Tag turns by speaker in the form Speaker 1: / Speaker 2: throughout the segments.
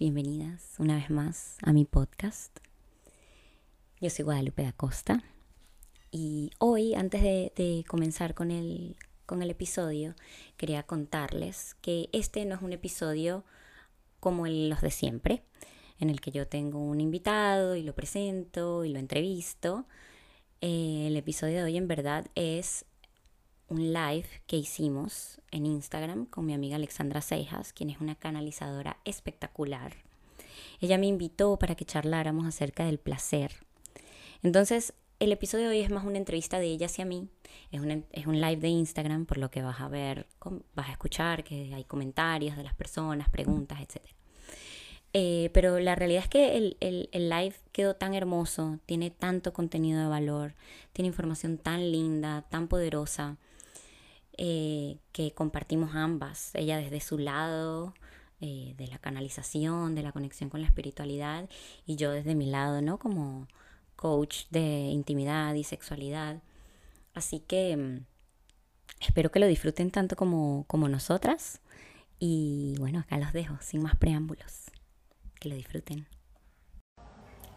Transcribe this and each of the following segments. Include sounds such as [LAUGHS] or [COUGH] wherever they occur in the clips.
Speaker 1: Bienvenidas una vez más a mi podcast. Yo soy Guadalupe da Costa y hoy, antes de, comenzar con el, con el episodio, quería contarles que este no es un episodio como los de siempre, en el que yo tengo un invitado y lo presento y lo entrevisto. Eh, el episodio de hoy en verdad es un live que hicimos en Instagram con mi amiga Alexandra Cejas, quien es una canalizadora espectacular. Ella me invitó para que charláramos acerca del placer. Entonces, el episodio de hoy es más una entrevista de ella hacia mí. Es, es un live de Instagram, por lo que vas a ver, vas a escuchar que hay comentarios de las personas, preguntas, etc. Eh, pero la realidad es que el, el, live quedó tan hermoso, tiene tanto contenido de valor, tiene información tan linda, tan poderosa, eh, que compartimos ambas, ella desde su lado eh, de la canalización, de la conexión con la espiritualidad y yo desde mi lado, ¿no? Como coach de intimidad y sexualidad. Así que mm, espero que lo disfruten tanto como, como nosotras y bueno, acá los dejo, sin más preámbulos. Que lo disfruten.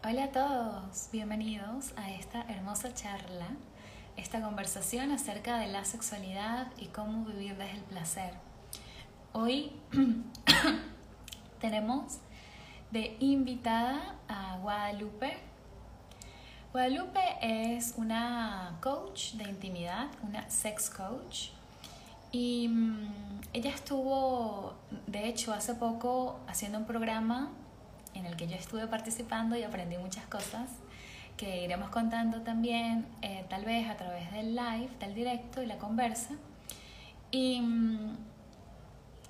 Speaker 2: Hola a todos, bienvenidos a esta hermosa charla esta conversación acerca de la sexualidad y cómo vivir desde el placer. Hoy [COUGHS] tenemos de invitada a Guadalupe. Guadalupe es una coach de intimidad, una sex coach. Y mm, ella estuvo, de hecho, hace poco haciendo un programa en el que yo estuve participando y aprendí muchas cosas que iremos contando también, eh, tal vez a través del live, del directo y la conversa. Y, mm,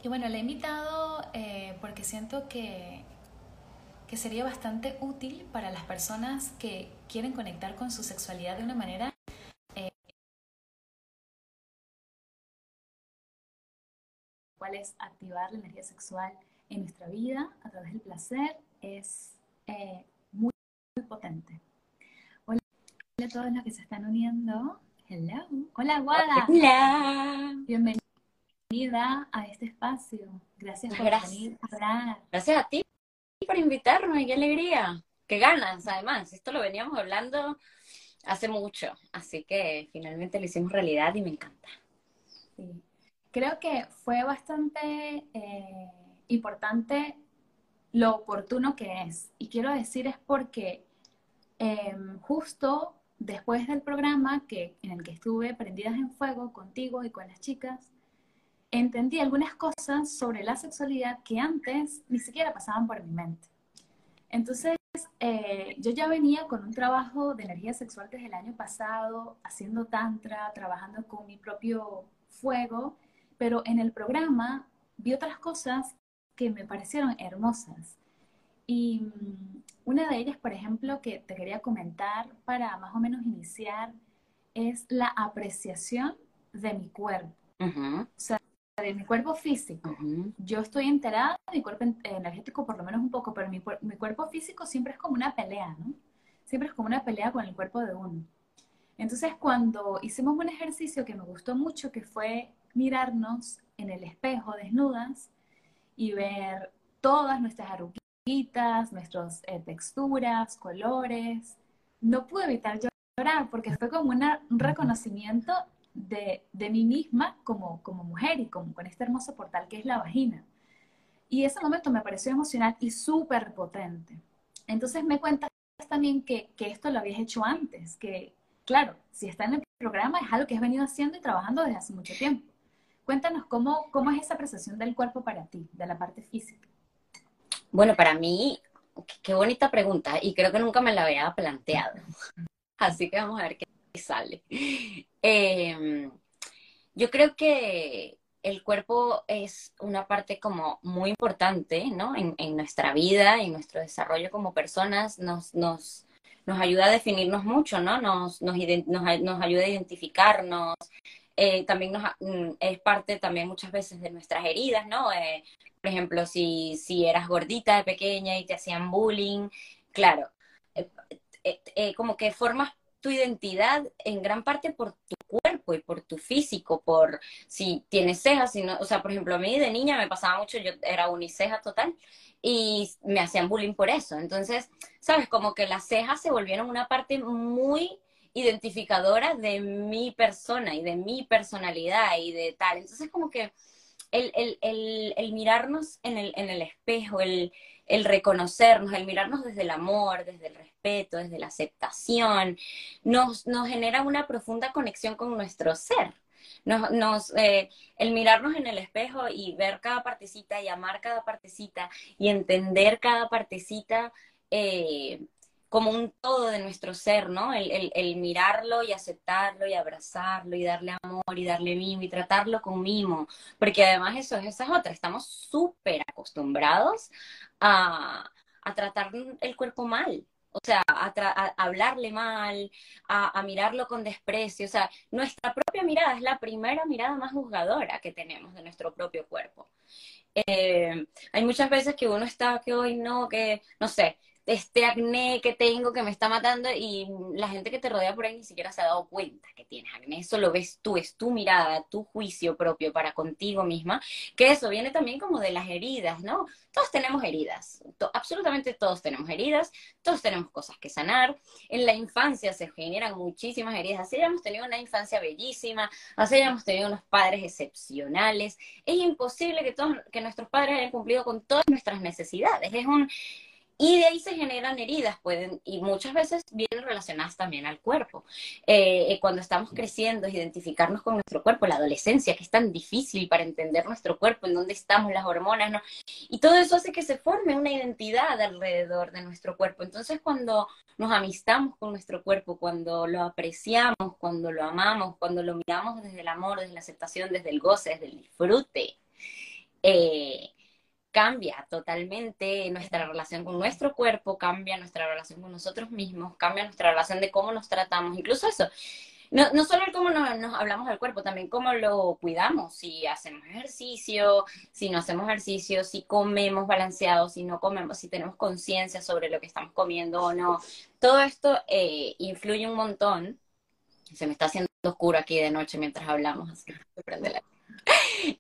Speaker 2: bueno, la he invitado eh, porque siento que, que sería bastante útil para las personas que quieren conectar con su sexualidad de una manera eh, cuál es activar la energía sexual en nuestra vida a través del placer es muy potente. Hola a todos los que se están uniendo. Hello. Hola, Guada.
Speaker 1: Hola.
Speaker 2: Bienvenida a este espacio. Gracias por venir a hablar.
Speaker 1: Gracias a ti por invitarme. Qué alegría. Qué ganas, además. Esto lo veníamos hablando hace mucho. Así que finalmente lo hicimos realidad y me encanta.
Speaker 2: Sí. Creo que fue bastante eh, importante lo oportuno que es. Y quiero decir es porque em, justo después del programa que, en el que estuve prendidas en fuego contigo y con las chicas, entendí algunas cosas sobre la sexualidad que antes ni siquiera pasaban por mi mente. Entonces, eh, yo ya venía con un trabajo de energía sexual desde el año pasado, haciendo tantra, trabajando con mi propio fuego, pero en el programa vi otras cosas que me parecieron hermosas. Y mm, una de ellas, por ejemplo, que te quería comentar para más o menos iniciar, es la apreciación de mi cuerpo. O sea, de mi cuerpo físico. Yo estoy enterada de mi cuerpo energético por lo menos un poco, pero mi, mi, cuerpo físico siempre es como una pelea, ¿no? Siempre es como una pelea con el cuerpo de uno. Entonces, cuando hicimos un ejercicio que me gustó mucho, que fue mirarnos en el espejo desnudas y ver todas nuestras arruguitas, nuestras eh, texturas, colores. No pude evitar llorar porque fue como un reconocimiento de, de, mí misma como, como mujer y como, con este hermoso portal que es la vagina. Y ese momento me pareció emocional y súper potente. Entonces me cuentas también que, que, esto lo habías hecho antes, que claro, si está en el programa es algo que has venido haciendo y trabajando desde hace mucho tiempo. Cuéntanos cómo, cómo es esa apreciación del cuerpo para ti, de la parte física.
Speaker 1: Bueno, para mí, qué bonita pregunta y creo que nunca me la había planteado. [LAUGHS] Así que vamos a ver qué sale. Em, yo creo que el cuerpo es una parte como muy importante, ¿no? En, nuestra vida, en nuestro desarrollo como personas, nos, nos, nos ayuda a definirnos mucho, ¿no? Nos, nos, nos, ayuda a identificarnos. Eh, también nos, mm, es parte también muchas veces de nuestras heridas, ¿no? Eh, por ejemplo, si, si eras gordita de pequeña y te hacían bullying, claro, eh, como que formas tu identidad en gran parte por tu cuerpo y por tu físico, por si tienes cejas, si no, o sea, por ejemplo, a mí de niña me pasaba mucho, yo era uniceja total y me hacían bullying por eso. Entonces, sabes, como que las cejas se volvieron una parte muy identificadora de mi persona y de mi personalidad y de tal. Entonces, como que el, el, el, el mirarnos en el, en el espejo, el, el reconocernos, el mirarnos desde el amor, desde el respeto, desde la aceptación, nos, nos genera una profunda conexión con nuestro ser. Nos, nos eh, el mirarnos en el espejo y ver cada partecita y amar cada partecita y entender cada partecita eh, como un todo de nuestro ser, ¿no? El, el, mirarlo y aceptarlo y abrazarlo y darle amor y darle mimo y tratarlo con mimo, porque además eso, esa es otra, estamos súper acostumbrados a, a, tratar el cuerpo mal, o sea, a, hablarle mal, a, mirarlo con desprecio, o sea, nuestra propia mirada es la primera mirada más juzgadora que tenemos de nuestro propio cuerpo. Eh, hay muchas veces que uno está que hoy no, que no sé, este acné que tengo que me está matando y la gente que te rodea por ahí ni siquiera se ha dado cuenta que tienes acné. Eso lo ves tú, es tu mirada, tu juicio propio para contigo misma, que eso viene también como de las heridas, ¿no? Todos tenemos heridas, absolutamente todos tenemos heridas, todos tenemos cosas que sanar. En la infancia se generan muchísimas heridas, así hayamos tenido una infancia bellísima, así hayamos tenido unos padres excepcionales. Es imposible que, todos, que nuestros padres hayan cumplido con todas nuestras necesidades. Es un y de ahí se generan heridas, pueden, y muchas veces vienen relacionadas también al cuerpo. Eh, eh, cuando estamos creciendo, identificarnos con nuestro cuerpo, la adolescencia, que es tan difícil para entender nuestro cuerpo, en dónde estamos, las hormonas, ¿no? Y todo eso hace que se forme una identidad alrededor de nuestro cuerpo. Entonces, cuando nos amistamos con nuestro cuerpo, cuando lo apreciamos, cuando lo amamos, cuando lo miramos desde el amor, desde la aceptación, desde el goce, desde el disfrute, eh, cambia totalmente nuestra relación con nuestro cuerpo, cambia nuestra relación con nosotros mismos, cambia nuestra relación de cómo nos tratamos, incluso eso. No, no solo el cómo nos, hablamos del cuerpo, también cómo lo cuidamos, si hacemos ejercicio, si no hacemos ejercicio, si comemos balanceado, si no comemos, si tenemos conciencia sobre lo que estamos comiendo o no. Todo esto eh, influye un montón. Se me está haciendo oscuro aquí de noche mientras hablamos, así que prende la... [LAUGHS]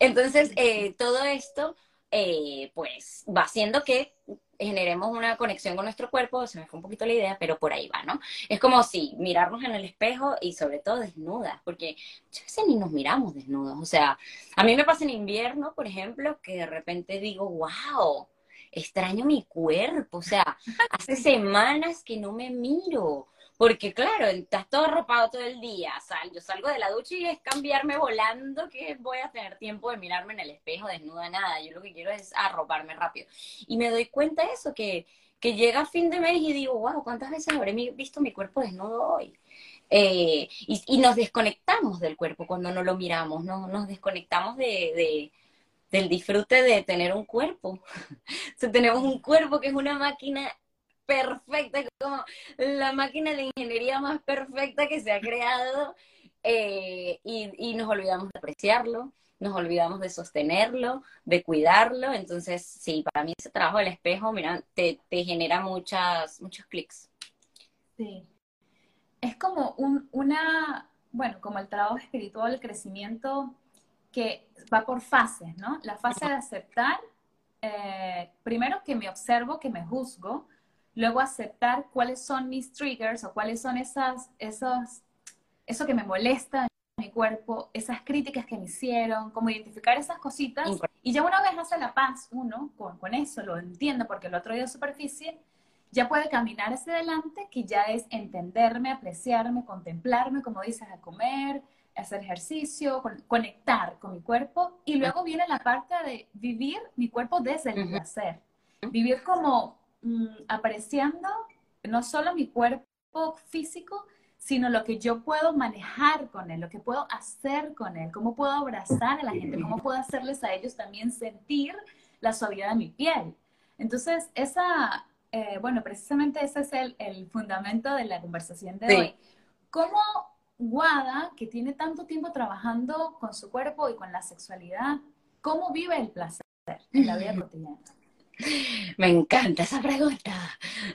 Speaker 1: Entonces, eh, todo esto eh, pues va haciendo que generemos una conexión con nuestro cuerpo, se me fue un poquito la idea, pero por ahí va, ¿no? Es como si mirarnos en el espejo y sobre todo desnudas, porque muchas veces ni nos miramos desnudos, o sea, a mí me pasa en invierno, por ejemplo, que de repente digo, wow, extraño mi cuerpo, o sea, [LAUGHS] hace semanas que no me miro, porque claro, estás todo arropado todo el día. Sal, yo salgo de la ducha y es cambiarme volando que voy a tener tiempo de mirarme en el espejo desnuda, nada. Yo lo que quiero es arroparme rápido. Y me doy cuenta de eso, que, que llega fin de mes y digo, wow, ¿cuántas veces habré visto mi cuerpo desnudo hoy? Eh, y, nos desconectamos del cuerpo cuando no lo miramos, ¿no? nos desconectamos de, del disfrute de tener un cuerpo. [LAUGHS] o tenemos un cuerpo que es una máquina perfecta, como la máquina de ingeniería más perfecta que se ha creado, eh, y, nos olvidamos de apreciarlo, nos olvidamos de sostenerlo, de cuidarlo. Entonces, sí, para mí ese trabajo del espejo, mira, te, genera muchas, muchos clics.
Speaker 2: Sí. Es como un, una, bueno, como el trabajo espiritual, el crecimiento que va por fases, ¿no? La fase de aceptar, eh, primero que me observo, que me juzgo, luego aceptar cuáles son mis triggers o cuáles son esas, esos, eso que me molesta en mi cuerpo, esas críticas que me hicieron, como identificar esas cositas. Y ya una vez hace la paz uno con, con eso, lo entiende porque lo otro día de superficie, ya puede caminar hacia adelante, que ya es entenderme, apreciarme, contemplarme, como dices, a comer, hacer ejercicio, conectar con mi cuerpo. Y luego viene la parte de vivir mi cuerpo desde el placer. Vivir como Mm, apreciando no solo mi cuerpo físico, sino lo que yo puedo manejar con él, lo que puedo hacer con él, cómo puedo abrazar a la gente, cómo puedo hacerles a ellos también sentir la suavidad de mi piel. Entonces, esa, eh, bueno, precisamente ese es el, el, fundamento de la conversación de hoy. ¿Cómo Guada, que tiene tanto tiempo trabajando con su cuerpo y con la sexualidad, cómo vive el placer en la vida cotidiana?
Speaker 1: Me encanta esa pregunta.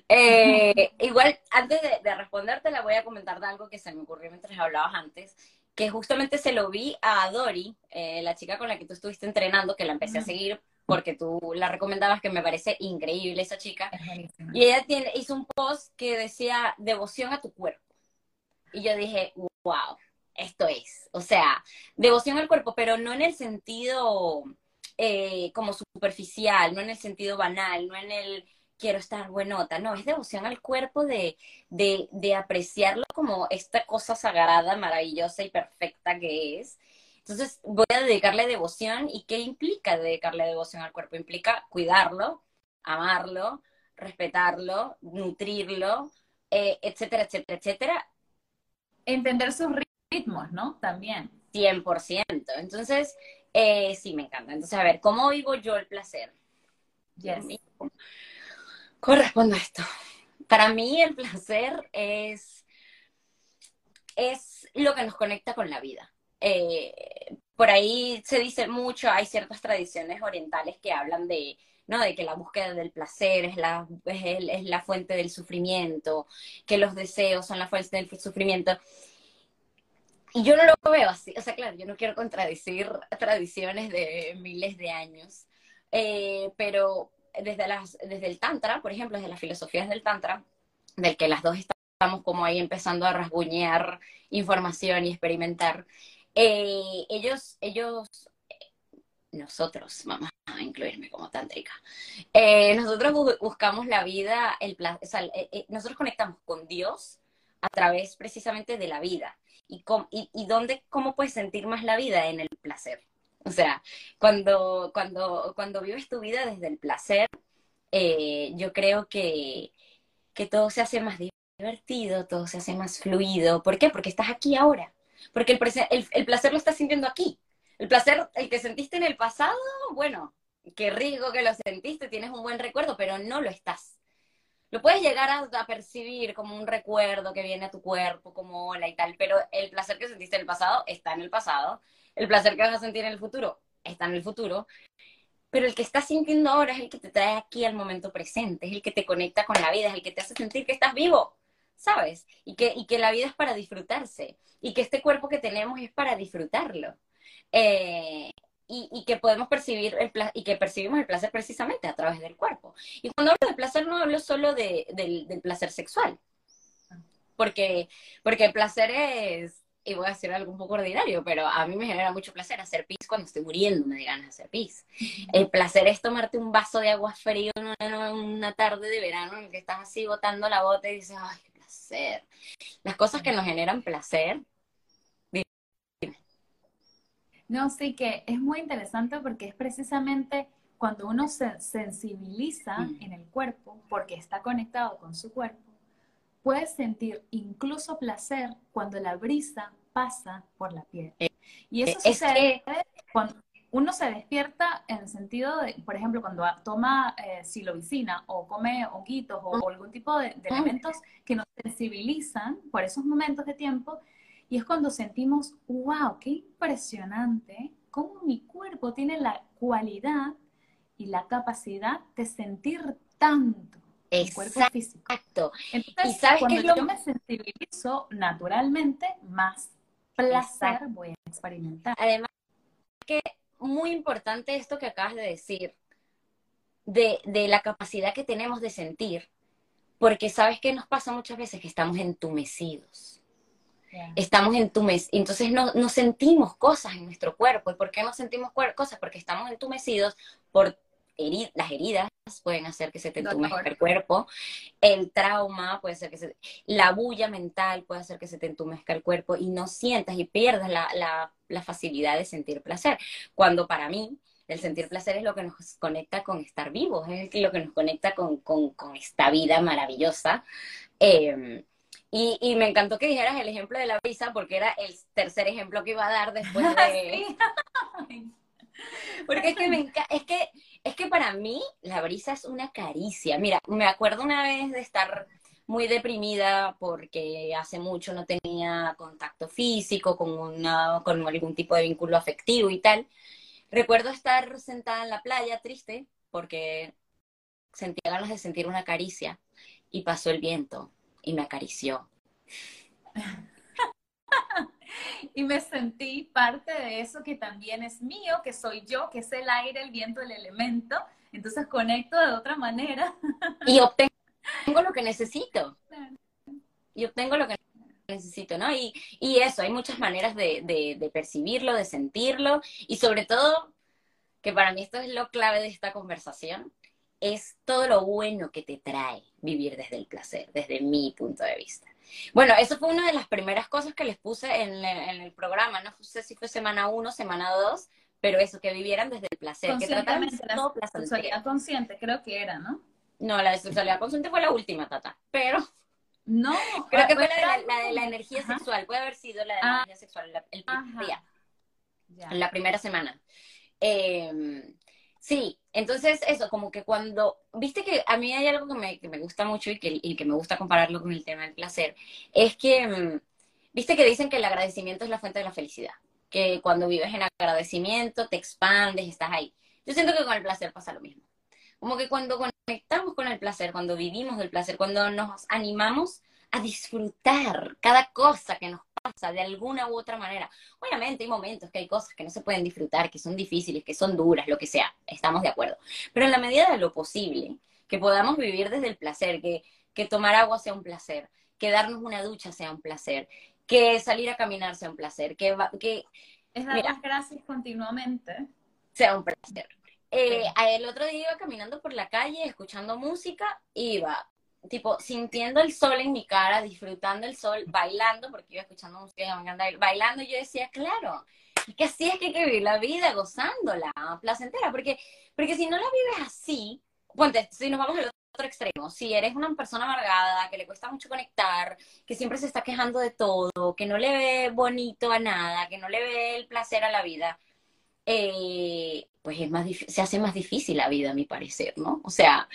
Speaker 1: Eh, igual, antes de, de, responderte, la voy a comentar de algo que se me ocurrió mientras hablabas antes, que justamente se lo vi a Dori, eh, la chica con la que tú estuviste entrenando, que la empecé a seguir porque tú la recomendabas, que me parece increíble esa chica. Y ella tiene, hizo un post que decía devoción a tu cuerpo. Y yo dije, wow, esto es. O sea, devoción al cuerpo, pero no en el sentido eh, como superficial, no en el sentido banal, no en el quiero estar buenota, no, es devoción al cuerpo de, de, de apreciarlo como esta cosa sagrada, maravillosa y perfecta que es. Entonces voy a dedicarle devoción y ¿qué implica dedicarle devoción al cuerpo? Implica cuidarlo, amarlo, respetarlo, nutrirlo, eh, etcétera, etcétera, etcétera.
Speaker 2: Entender sus ritmos, ¿no? También.
Speaker 1: 100%. Entonces, eh, sí, me encanta. Entonces, a ver, ¿cómo vivo yo el placer?
Speaker 2: Yes.
Speaker 1: Correspondo a esto. Para mí el placer es, es lo que nos conecta con la vida. Eh, por ahí se dice mucho, hay ciertas tradiciones orientales que hablan de, ¿no? de que la búsqueda del placer es la, es, la fuente del sufrimiento, que los deseos son la fuente del sufrimiento. Y yo no lo veo así, o sea, claro, yo no quiero contradecir tradiciones de miles de años, eh, pero desde, las, desde el Tantra, por ejemplo, desde las filosofías del Tantra, del que las dos estamos como ahí empezando a rasguñar información y experimentar, eh, ellos, ellos, nosotros, vamos a incluirme como tántrica, eh, nosotros buscamos la vida, el eh, nosotros conectamos con Dios a través precisamente de la vida. ¿Y, dónde, cómo puedes sentir más la vida? En el placer. O sea, cuando, cuando, cuando vives tu vida desde el placer, yo creo que, que todo se hace más divertido, todo se hace más fluido. ¿Por qué? Porque estás aquí ahora. Porque el, el, placer lo estás sintiendo aquí. El placer, el que sentiste en el pasado, bueno, qué rico que lo sentiste, tienes un buen recuerdo, pero no lo estás. Lo puedes llegar a, percibir como un recuerdo que viene a tu cuerpo, como hola y tal, pero el placer que sentiste en el pasado está en el pasado. El placer que vas a sentir en el futuro está en el futuro. Pero el que estás sintiendo ahora es el que te trae aquí al momento presente, es el que te conecta con la vida, es el que te hace sentir que estás vivo. ¿sabes? Y que, y que la vida es para disfrutarse y que este cuerpo que tenemos es para disfrutarlo. Eh, y, y, que podemos percibir el y que percibimos el placer precisamente a través del cuerpo. Y cuando hablo de placer no hablo solo de, del, del placer sexual, porque, porque el placer es, y voy a decir algo un poco ordinario, pero a mí me genera mucho placer hacer pis cuando estoy muriendo, me digan hacer pis. El placer es tomarte un vaso de agua frío en una, una tarde de verano en que estás así botando la bota y dices, ay, las cosas que nos generan placer.
Speaker 2: No, sí que es muy interesante porque es precisamente cuando uno se sensibiliza en el cuerpo, porque está conectado con su cuerpo, puedes sentir incluso placer cuando la brisa pasa por la piel. Eh, y eso sucede cuando uno se despierta en el sentido de, por ejemplo, cuando toma eh, silovicina o come honguitos o, algún tipo de, elementos que nos sensibilizan por esos momentos de tiempo, y es cuando sentimos, wow, qué impresionante cómo mi cuerpo tiene la cualidad y la capacidad de sentir tanto. El cuerpo físico.
Speaker 1: Exacto.
Speaker 2: Entonces, ¿Y sabes cuando yo me sensibilizo naturalmente, más placer voy a experimentar.
Speaker 1: Además, que muy importante esto que acabas de decir, de, de la capacidad que tenemos de sentir, porque sabes que nos pasa muchas veces que estamos entumecidos. Estamos entumecidos, entonces no, no, sentimos cosas en nuestro cuerpo. ¿Y por qué no sentimos cosas? Porque estamos entumecidos por las heridas pueden hacer que se te entumezca el cuerpo, el trauma puede hacer que se, la bulla mental puede hacer que se te entumezca el cuerpo y no sientas y pierdas la, facilidad de sentir placer. Cuando para mí el sentir placer es lo que nos conecta con estar vivos, es lo que nos conecta con, esta vida maravillosa. Em, y, me encantó que dijeras el ejemplo de la brisa porque era el tercer ejemplo que iba a dar después [LAUGHS] de... porque es que, me es que es que para mí la brisa es una caricia. Mira, me acuerdo una vez de estar muy deprimida porque hace mucho no tenía contacto físico con, una, con algún tipo de vínculo afectivo y tal. Recuerdo estar sentada en la playa triste porque sentía ganas de sentir una caricia y pasó el viento y me acarició. [LAUGHS]
Speaker 2: y me sentí parte de eso que también es mío, que soy yo, que es el aire, el viento, el elemento. Entonces conecto de otra manera. [LAUGHS]
Speaker 1: y obtengo lo que necesito. Y obtengo lo que necesito, ¿no? Y, y eso, hay muchas maneras de, de, percibirlo, de sentirlo, y sobre todo, que para mí esto es lo clave de esta conversación, es todo lo bueno que te trae vivir desde el placer, desde mi punto de vista. Bueno, eso fue una de las primeras cosas que les puse en, el programa, no sé si fue semana uno, semana dos, pero eso, que vivieran desde el placer, que trataran
Speaker 2: todo La sexualidad consciente, creo que era, ¿no?
Speaker 1: No, la de sexualidad consciente fue la última, Tata, pero...
Speaker 2: No. [LAUGHS]
Speaker 1: Creo que fue la de la, energía sexual, puede haber sido la de la ah. energía sexual, el primer día, en la primera semana. Eh, Sí, entonces eso, como que cuando, viste que a mí hay algo que me, que me gusta mucho y que, y que, me gusta compararlo con el tema del placer, es que, mm, viste que dicen que el agradecimiento es la fuente de la felicidad, que cuando vives en agradecimiento te expandes, estás ahí. Yo siento que con el placer pasa lo mismo. Como que cuando conectamos con el placer, cuando vivimos del placer, cuando nos animamos a disfrutar cada cosa que nos de alguna u otra manera. Obviamente hay momentos que hay cosas que no se pueden disfrutar, que son difíciles, que son duras, lo que sea, estamos de acuerdo. Pero en la medida de lo posible, que podamos vivir desde el placer, que, que tomar agua sea un placer, que darnos una ducha sea un placer, que salir a caminar sea un placer, que... que
Speaker 2: es dar las gracias continuamente.
Speaker 1: Sea un placer. Eh, el otro día iba caminando por la calle, escuchando música, iba tipo, sintiendo el sol en mi cara, disfrutando el sol, bailando, porque iba escuchando música, me encanta bailando, y yo decía, claro, es que así es que hay que vivir la vida, gozándola, placentera, porque, porque si no la vives así, ponte, si nos vamos al otro extremo, si eres una persona amargada, que le cuesta mucho conectar, que siempre se está quejando de todo, que no le ve bonito a nada, que no le ve el placer a la vida, eh, pues es más se hace más difícil la vida, a mi parecer, ¿no? O sea,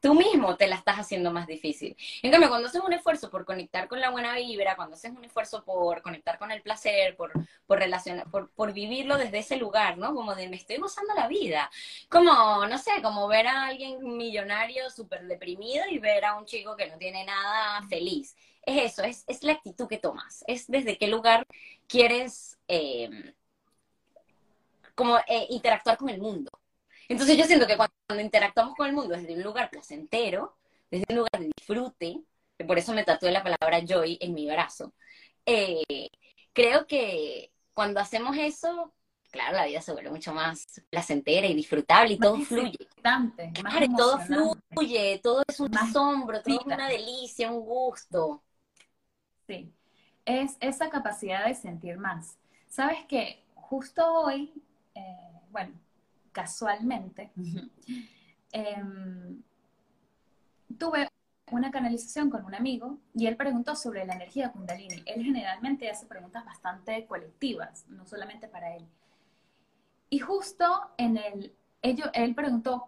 Speaker 1: tú mismo te la estás haciendo más difícil. En cambio, cuando haces un esfuerzo por conectar con la buena vibra, cuando haces un esfuerzo por conectar con el placer, por, por relacionar, por, por vivirlo desde ese lugar, ¿no? Como de me estoy gozando la vida. Como, no sé, como ver a alguien millonario súper deprimido y ver a un chico que no tiene nada feliz. Es eso, es, es la actitud que tomas, es desde qué lugar quieres... Eh, como eh, interactuar con el mundo. Entonces yo siento que cuando, interactuamos con el mundo desde un lugar placentero, desde un lugar de disfrute, que por eso me tatué la palabra joy en mi brazo, eh, creo que cuando hacemos eso, claro, la vida se vuelve mucho más placentera y disfrutable y todo fluye. Claro, todo fluye, todo es un asombro, todo es una delicia, un gusto.
Speaker 2: Sí, es esa capacidad de sentir más. ¿Sabes qué? Justo hoy eh, bueno, casualmente, em, tuve una canalización con un amigo y él preguntó sobre la energía Kundalini. Él generalmente hace preguntas bastante colectivas, no solamente para él. Y justo en el, ello, él preguntó,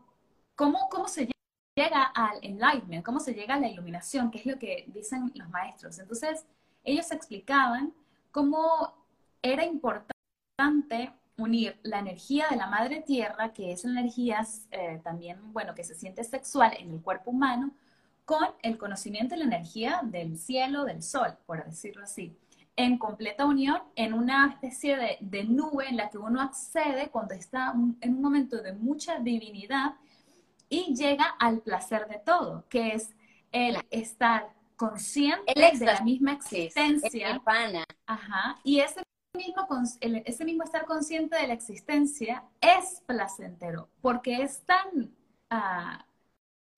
Speaker 2: ¿cómo, ¿cómo se llega al enlightenment? ¿Cómo se llega a la iluminación? ¿Qué es lo que dicen los maestros? Entonces, ellos explicaban cómo era importante unir la energía de la madre tierra, que es energía eh, también, bueno, que se siente sexual en el cuerpo humano, con el conocimiento y la energía del cielo, del sol, por decirlo así, en completa unión, en una especie de, de nube en la que uno accede cuando está en un momento de mucha divinidad y llega al placer de todo, que es el estar consciente de la misma existencia. Ajá, y ese mismo, ese mismo estar consciente de la existencia es placentero, porque es tan, ah,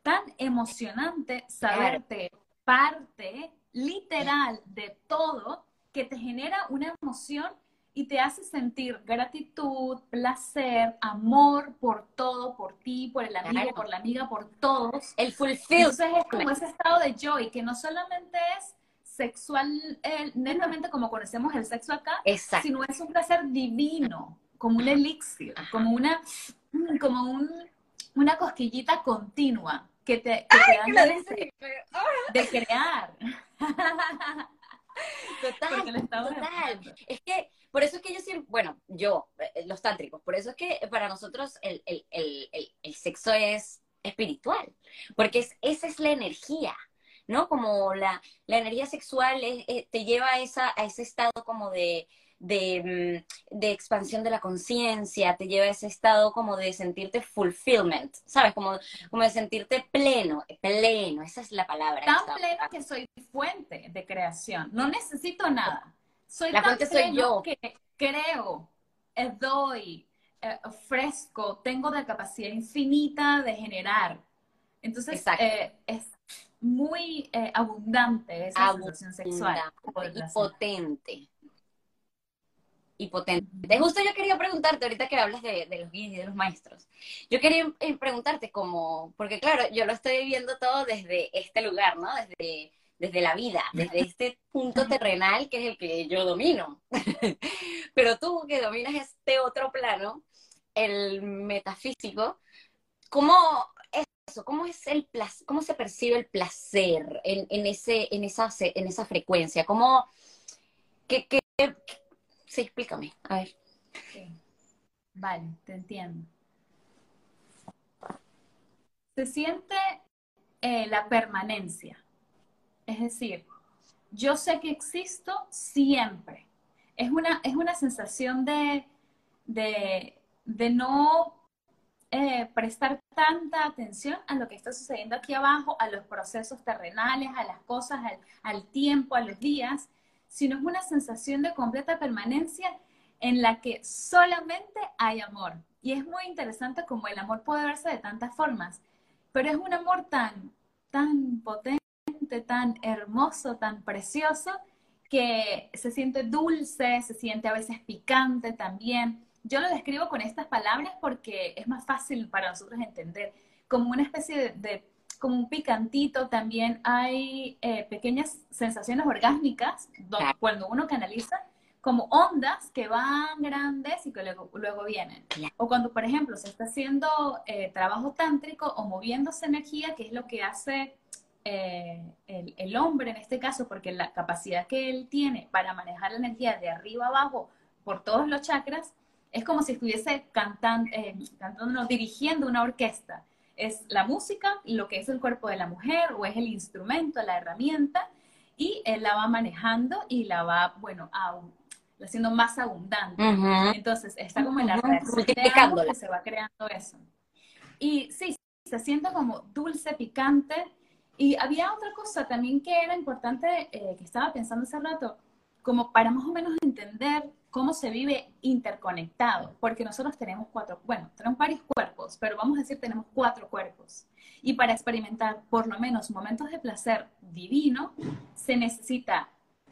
Speaker 2: tan emocionante saberte parte literal de todo que te genera una emoción y te hace sentir gratitud, placer, amor por todo, por ti, por el amigo, por la amiga, por todos.
Speaker 1: El fulfill.
Speaker 2: Entonces es como ese estado de joy que no solamente es sexual eh, netamente como conocemos el sexo acá, sino es un placer divino, como un elixir, como una, como un, una cosquillita continua que te, que da de, de crear. [LAUGHS]
Speaker 1: Total, total. Es que, por eso es que yo siempre, bueno, yo, eh, los tántricos, por eso es que para nosotros el, el, el, el sexo es espiritual, porque esa es la energía, ¿no? Como la, la energía sexual te lleva a, esa, a ese estado como de, de, mm, de expansión de la conciencia, te lleva a ese estado como de sentirte fulfillment, ¿sabes? Como, como de sentirte pleno, pleno, esa es la palabra.
Speaker 2: Tan pleno que soy fuente de creación, no necesito nada. Soy
Speaker 1: la fuente soy yo.
Speaker 2: que creo, eh, doy, eh, ofrezco, tengo la capacidad infinita de generar. Entonces, eh, es muy abundante esa sensación sexual.
Speaker 1: Y potente y potente. Justo yo quería preguntarte, ahorita que hablas de, los guías y de los maestros, yo quería eh, preguntarte como, porque claro, yo lo estoy viendo todo desde este lugar, ¿no? Desde, desde la vida, desde [LAUGHS] este punto terrenal que es el que yo domino. [LAUGHS] Pero tú que dominas este otro plano, el metafísico, ¿cómo ¿Cómo es el cómo se percibe el placer en, ese, en esa, en esa frecuencia? ¿Cómo, qué, Sí, explícame, a ver.
Speaker 2: Vale, te entiendo. Se siente eh, la permanencia. Es decir, yo sé que existo siempre. Es una, es una sensación de, de, no eh, prestar tanta atención a lo que está sucediendo aquí abajo, a los procesos terrenales, a las cosas, al, tiempo, a los días, sino es una sensación de completa permanencia en la que solamente hay amor. Y es muy interesante como el amor puede verse de tantas formas, pero es un amor tan, tan potente, tan hermoso, tan precioso, que se siente dulce, se siente a veces picante también. Yo lo describo con estas palabras porque es más fácil para nosotros entender, como una especie de como un picantito, también hay eh, pequeñas sensaciones orgásmicas cuando uno canaliza como ondas que van grandes y que luego, luego vienen. O cuando, por ejemplo, se está haciendo eh, trabajo tántrico o moviéndose energía, que es lo que hace eh, el, el, hombre en este caso, porque la capacidad que él tiene para manejar la energía de arriba abajo por todos los chakras, es como si estuviese cantando, cantando dirigiendo una orquesta es la música, lo que es el cuerpo de la mujer o es el instrumento, la herramienta, y él la va manejando y la va, bueno, haciendo más abundante. Entonces, está como en la reacción que se va creando eso. Y sí, se siente como dulce, picante. Y había otra cosa también que era importante, eh, que estaba pensando hace rato, como para más o menos entender cómo se vive interconectado, porque nosotros tenemos cuatro, bueno, tenemos varios cuerpos, pero vamos a decir tenemos cuatro cuerpos. Y para experimentar por lo menos momentos de placer divino, se necesita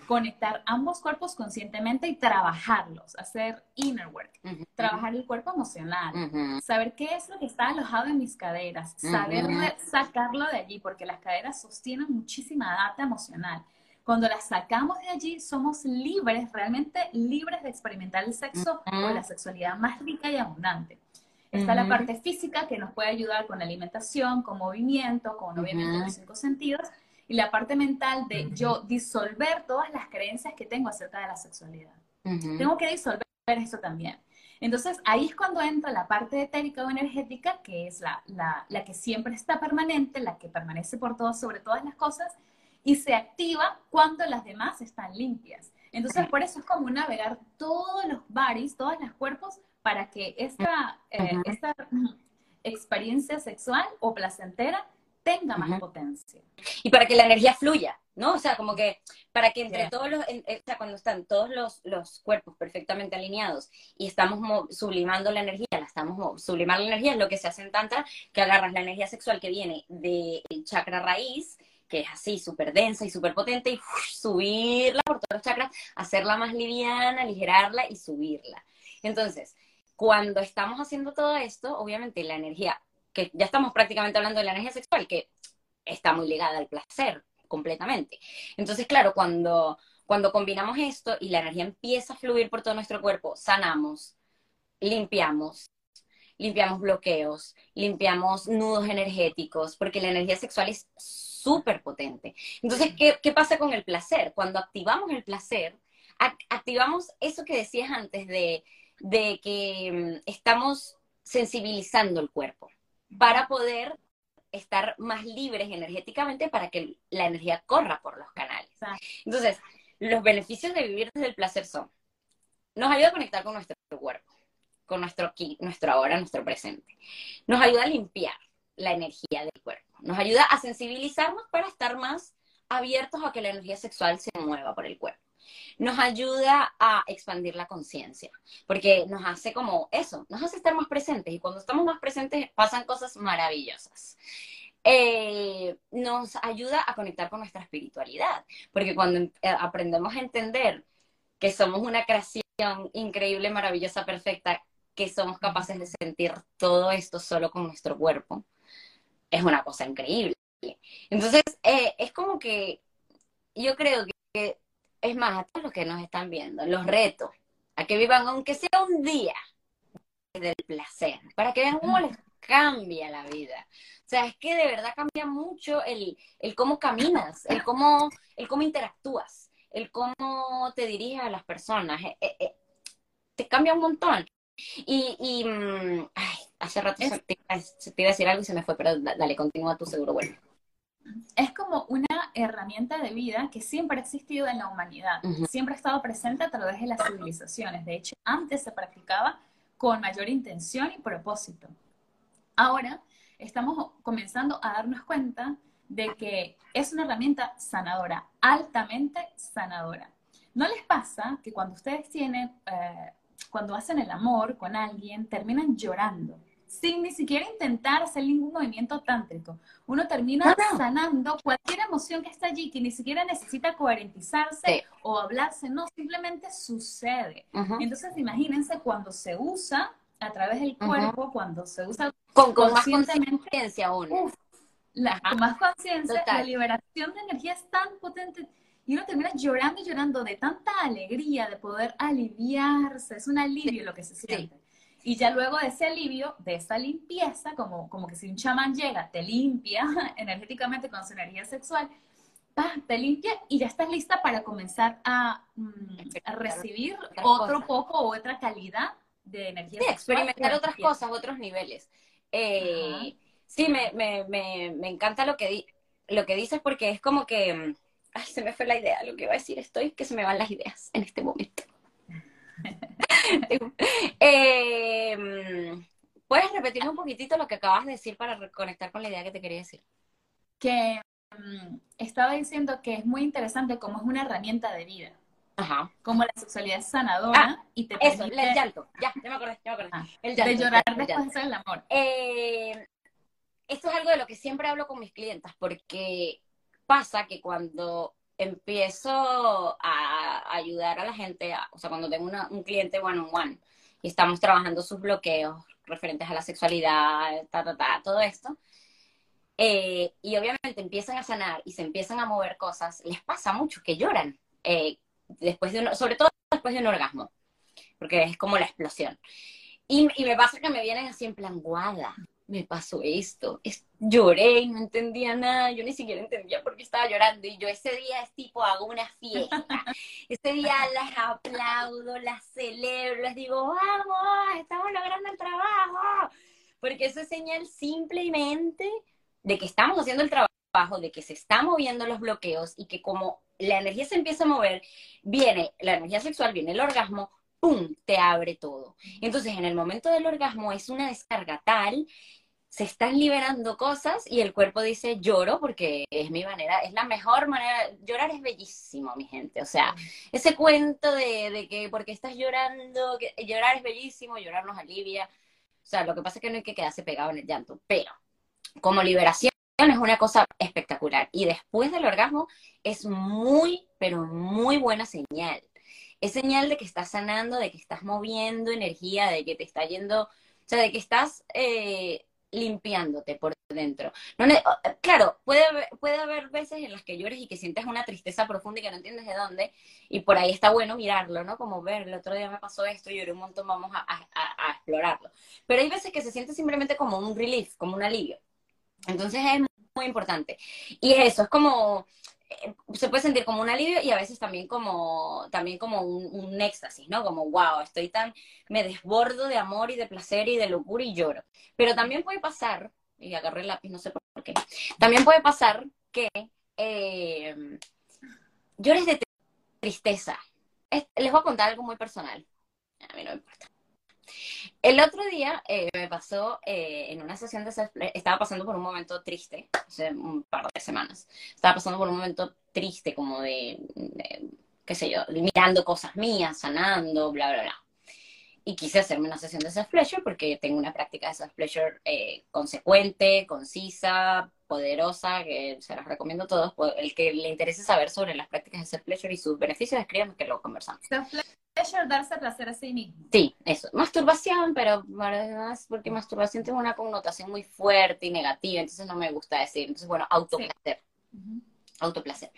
Speaker 2: conectar ambos cuerpos conscientemente y trabajarlos, hacer inner work, trabajar el cuerpo emocional, saber qué es lo que está alojado en mis caderas, saber sacarlo de allí, porque las caderas sostienen muchísima data emocional. Cuando las sacamos de allí, somos libres, realmente libres de experimentar el sexo o la sexualidad más rica y abundante. Está la parte física que nos puede ayudar con alimentación, con movimiento, con obviamente los cinco sentidos, y la parte mental de yo disolver todas las creencias que tengo acerca de la sexualidad. Tengo que disolver eso también. Entonces ahí es cuando entra la parte etérica o energética, que es la, la, la que siempre está permanente, la que permanece por todo, sobre todas las cosas, y se activa cuando las demás están limpias. Entonces, por eso es como navegar todos los baris, todos los cuerpos, para que esta, eh, esta experiencia sexual o placentera tenga más potencia.
Speaker 1: Y para que la energía fluya, ¿no? O sea, como que para que entre todos los, o sea, cuando están todos los, los, cuerpos perfectamente alineados y estamos sublimando la energía, la estamos sublimando la energía es lo que se hace en Tantra, que agarras la energía sexual que viene del chakra raíz que es así, súper densa y súper potente, y subirla por todos los chakras, hacerla más liviana, aligerarla y subirla. Entonces, cuando estamos haciendo todo esto, obviamente la energía, que ya estamos prácticamente hablando de la energía sexual, que está muy ligada al placer completamente. Entonces, claro, cuando, cuando combinamos esto y la energía empieza a fluir por todo nuestro cuerpo, sanamos, limpiamos, limpiamos bloqueos, limpiamos nudos energéticos, porque la energía sexual es súper potente. Entonces, ¿qué, pasa con el placer? Cuando activamos el placer, activamos eso que decías antes de, de que mm, estamos sensibilizando el cuerpo para poder estar más libres energéticamente para que la energía corra por los canales. Entonces, los beneficios de vivir desde el placer son, nos ayuda a conectar con nuestro cuerpo, con nuestro aquí, nuestro ahora, nuestro presente. Nos ayuda a limpiar la energía del cuerpo. Nos ayuda a sensibilizarnos para estar más abiertos a que la energía sexual se mueva por el cuerpo. Nos ayuda a expandir la conciencia, porque nos hace como eso, nos hace estar más presentes y cuando estamos más presentes pasan cosas maravillosas. Eh, nos ayuda a conectar con nuestra espiritualidad, porque cuando eh, aprendemos a entender que somos una creación increíble, maravillosa, perfecta, que somos capaces de sentir todo esto solo con nuestro cuerpo, es una cosa increíble. Entonces, eh, es como que yo creo que, es más, a todos los que nos están viendo, los retos a que vivan, aunque sea un día, del placer, para que vean cómo les cambia la vida. O sea, es que de verdad cambia mucho el, el cómo caminas, el cómo, el cómo interactúas, el cómo te diriges a las personas. Eh, eh, te cambia un montón. Y, y mm, ay, hace rato se, te, iba a decir algo y se me fue, pero dale, continúa tu seguro, bueno.
Speaker 2: Es como una herramienta de vida que siempre ha existido en la humanidad, siempre ha estado presente a través de las civilizaciones. De hecho, antes se practicaba con mayor intención y propósito. Ahora estamos comenzando a darnos cuenta de que es una herramienta sanadora, altamente sanadora. ¿No les pasa que cuando ustedes tienen eh, cuando hacen el amor con alguien, terminan llorando, sin ni siquiera intentar hacer ningún movimiento tántrico. Uno termina sanando cualquier emoción que está allí, que ni siquiera necesita coherentizarse o hablarse, no, simplemente sucede. Entonces, imagínense cuando se usa a través del cuerpo, cuando se usa
Speaker 1: con, más conciencia
Speaker 2: uno. con más conciencia, la liberación de energía es tan potente y uno termina llorando y llorando de tanta alegría de poder aliviarse, es un alivio lo que se siente. Y ya luego de ese alivio, de esa limpieza, como, como que si un chamán llega, te limpia [LAUGHS] energéticamente con su energía sexual, te limpia y ya estás lista para comenzar a, mm, recibir otro poco o otra calidad de energía
Speaker 1: sí, experimentar otras cosas, otros niveles. Eh, sí, me, me, me, me, encanta lo que, lo que dices porque es como que mm, Ay, se me fue la idea, lo que iba a decir estoy, que se me van las ideas en este momento. [LAUGHS] Em, ¿Puedes repetirme un poquitito lo que acabas de decir para reconectar con la idea que te quería decir?
Speaker 2: Que mm, estaba diciendo que es muy interesante como es una herramienta de vida. Ajá. Como la sexualidad es sanadora
Speaker 1: ah, y te Eso, el llanto. Ya, ya me acordé, ya me acordé. Ah,
Speaker 2: el llanto, de llorar después de hacer el amor.
Speaker 1: Eh, esto es algo de lo que siempre hablo con mis clientas, porque pasa que cuando empiezo a ayudar a la gente, o sea, cuando tengo un cliente one on one y estamos trabajando sus bloqueos referentes a la sexualidad, todo esto, eh, y obviamente empiezan a sanar y se empiezan a mover cosas, les pasa mucho que lloran, eh, después de sobre todo después de un orgasmo, porque es como la explosión. Y, y me pasa que me vienen así en plan, guada, me pasó esto, lloré y no entendía nada, yo ni siquiera entendía por qué estaba llorando y yo ese día es tipo hago una fiesta, ese día las aplaudo, las celebro, les digo, vamos, estamos logrando el trabajo, porque eso es señal simplemente de que estamos haciendo el trabajo, de que se están moviendo los bloqueos y que como la energía se empieza a mover, viene la energía sexual, viene el orgasmo, ¡pum!, te abre todo. Entonces, en el momento del orgasmo es una descarga tal se están liberando cosas y el cuerpo dice lloro porque es mi manera, es la mejor manera, llorar es bellísimo, mi gente, o sea, ese cuento de, que porque estás llorando, que llorar es bellísimo, llorar nos alivia, o sea, lo que pasa es que no hay que quedarse pegado en el llanto, pero como liberación es una cosa espectacular. Y después del orgasmo es muy, pero muy buena señal. Es señal de que estás sanando, de que estás moviendo energía, de que te está yendo, o sea, de que estás eh, limpiándote por dentro. No, claro, puede haber, puede haber veces en las que llores y que sientes una tristeza profunda y que no entiendes de dónde, y por ahí está bueno mirarlo, ¿no? Como ver, el otro día me pasó esto, lloré un montón, vamos a, a explorarlo. Pero hay veces que se siente simplemente como un relief, como un alivio. Entonces es muy importante. Y eso, es como, eh, se puede sentir como un alivio y a veces también como, también como un, éxtasis, ¿no? Como, wow, estoy tan, me desbordo de amor y de placer y de locura y lloro. Pero también puede pasar, y agarré el lápiz, no sé por Okay. También puede pasar que eh, llores de tristeza. les voy a contar algo muy personal. A mí no me importa. El otro día eh, me pasó eh, en una sesión de self estaba pasando por un momento triste, hace un par de semanas. Estaba pasando por un momento triste, como de, de qué sé yo, mirando cosas mías, sanando, bla, bla, bla y quise hacerme una sesión de self-pleasure porque tengo una práctica de self-pleasure eh, consecuente, concisa, poderosa, que se las recomiendo a todos. El que le interese saber sobre las prácticas de self-pleasure y sus beneficios, escríbanme que lo conversamos.
Speaker 2: Self-pleasure, darse placer a sí mismo.
Speaker 1: Sí, eso. Masturbación, pero además porque masturbación tiene una connotación muy fuerte y negativa, entonces no me gusta decir. Entonces, bueno, autoplacer. Autoplacer.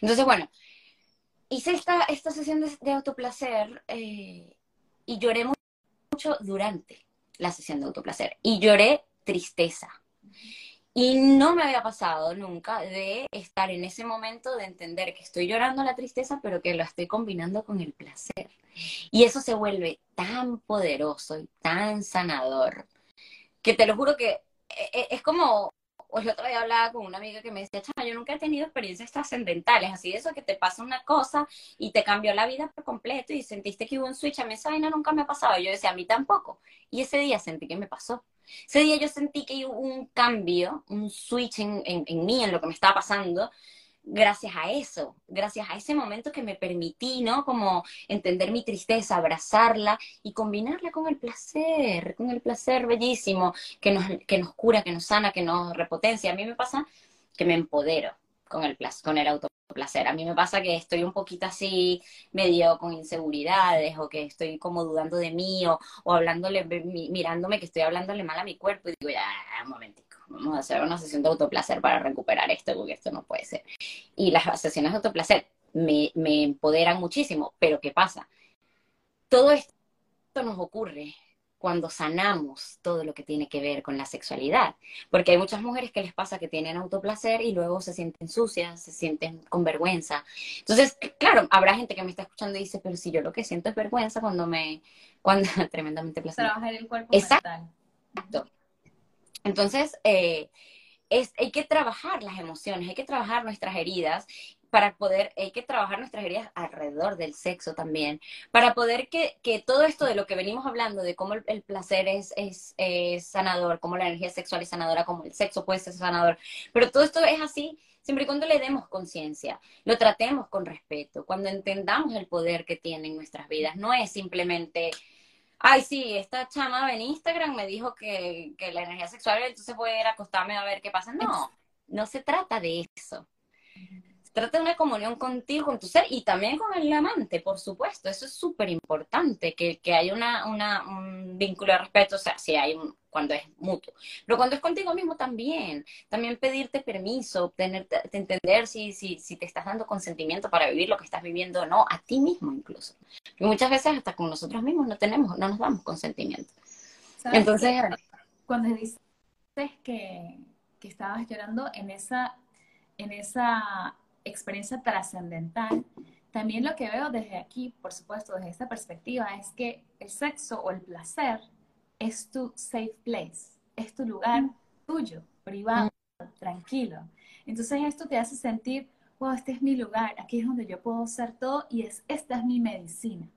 Speaker 1: Entonces, bueno, hice esta, esta sesión de, de autoplacer eh, y lloré mucho durante la sesión de autoplacer y lloré tristeza. Y no me había pasado nunca de estar en ese momento de entender que estoy llorando la tristeza, pero que lo estoy combinando con el placer. Y eso se vuelve tan poderoso y tan sanador, que te lo juro que e, e, es como pues yo todavía hablaba con una amiga que me decía, chama, yo nunca he tenido experiencias trascendentales, así de eso que te pasa una cosa y te cambió la vida por completo y sentiste que hubo un switch, a mí esa vaina nunca me ha pasado. yo decía, a mí tampoco. Y ese día sentí que me pasó. Ese día yo sentí que hubo un cambio, un switch en, en mí, en lo que me estaba pasando, gracias a eso, gracias a ese momento que me permití, ¿no? Como entender mi tristeza, abrazarla y combinarla con el placer, con el placer bellísimo que nos, que nos cura, que nos sana, que nos repotencia. A mí me pasa que me empodero con el, con el autoplacer. A mí me pasa que estoy un poquito así, medio con inseguridades, o que estoy como dudando de mí, o, o hablándole, mirándome que estoy hablándole mal a mi cuerpo, y digo, ya, un momentito vamos a hacer una sesión de autoplacer para recuperar esto, porque esto no puede ser. Y las sesiones de autoplacer me, me empoderan muchísimo, pero ¿qué pasa? Todo esto nos ocurre cuando sanamos todo lo que tiene que ver con la sexualidad. Porque hay muchas mujeres que les pasa que tienen autoplacer y luego se sienten sucias, se sienten con vergüenza. Entonces, claro, habrá gente que me está escuchando y dice, pero si yo lo que siento es vergüenza cuando me, cuando [LAUGHS] tremendamente placer.
Speaker 2: Trabajar el cuerpo
Speaker 1: Exacto. Mental. Entonces, eh, es, hay que trabajar las emociones, hay que trabajar nuestras heridas para poder, hay que trabajar nuestras heridas alrededor del sexo también, para poder que, que todo esto de lo que venimos hablando, de cómo el, placer es, es, es, sanador, cómo la energía sexual es sanadora, cómo el sexo puede ser sanador, pero todo esto es así siempre y cuando le demos conciencia, lo tratemos con respeto, cuando entendamos el poder que tiene en nuestras vidas, no es simplemente ay, sí, esta chama en Instagram me dijo que, que la energía sexual, entonces voy a ir a acostarme a ver qué pasa. No, no se trata de eso trata de una comunión contigo, con tu ser y también con el amante, por supuesto. Eso es súper importante, que, que haya una, una, un vínculo de respeto, o sea, si hay un, cuando es mutuo. Pero cuando es contigo mismo también, también pedirte permiso, tener, entender si, si, si te estás dando consentimiento para vivir lo que estás viviendo o no, a ti mismo incluso. Y muchas veces hasta con nosotros mismos no tenemos, no nos damos consentimiento. Entonces,
Speaker 2: cuando dices que, que estabas llorando en esa, en esa experiencia trascendental, también lo que veo desde aquí, por supuesto, desde esta perspectiva, es que el sexo o el placer es tu safe place, es tu lugar tuyo, privado, tranquilo. Entonces esto te hace sentir, wow, este es mi lugar, aquí es donde yo puedo ser todo y es, esta es mi medicina.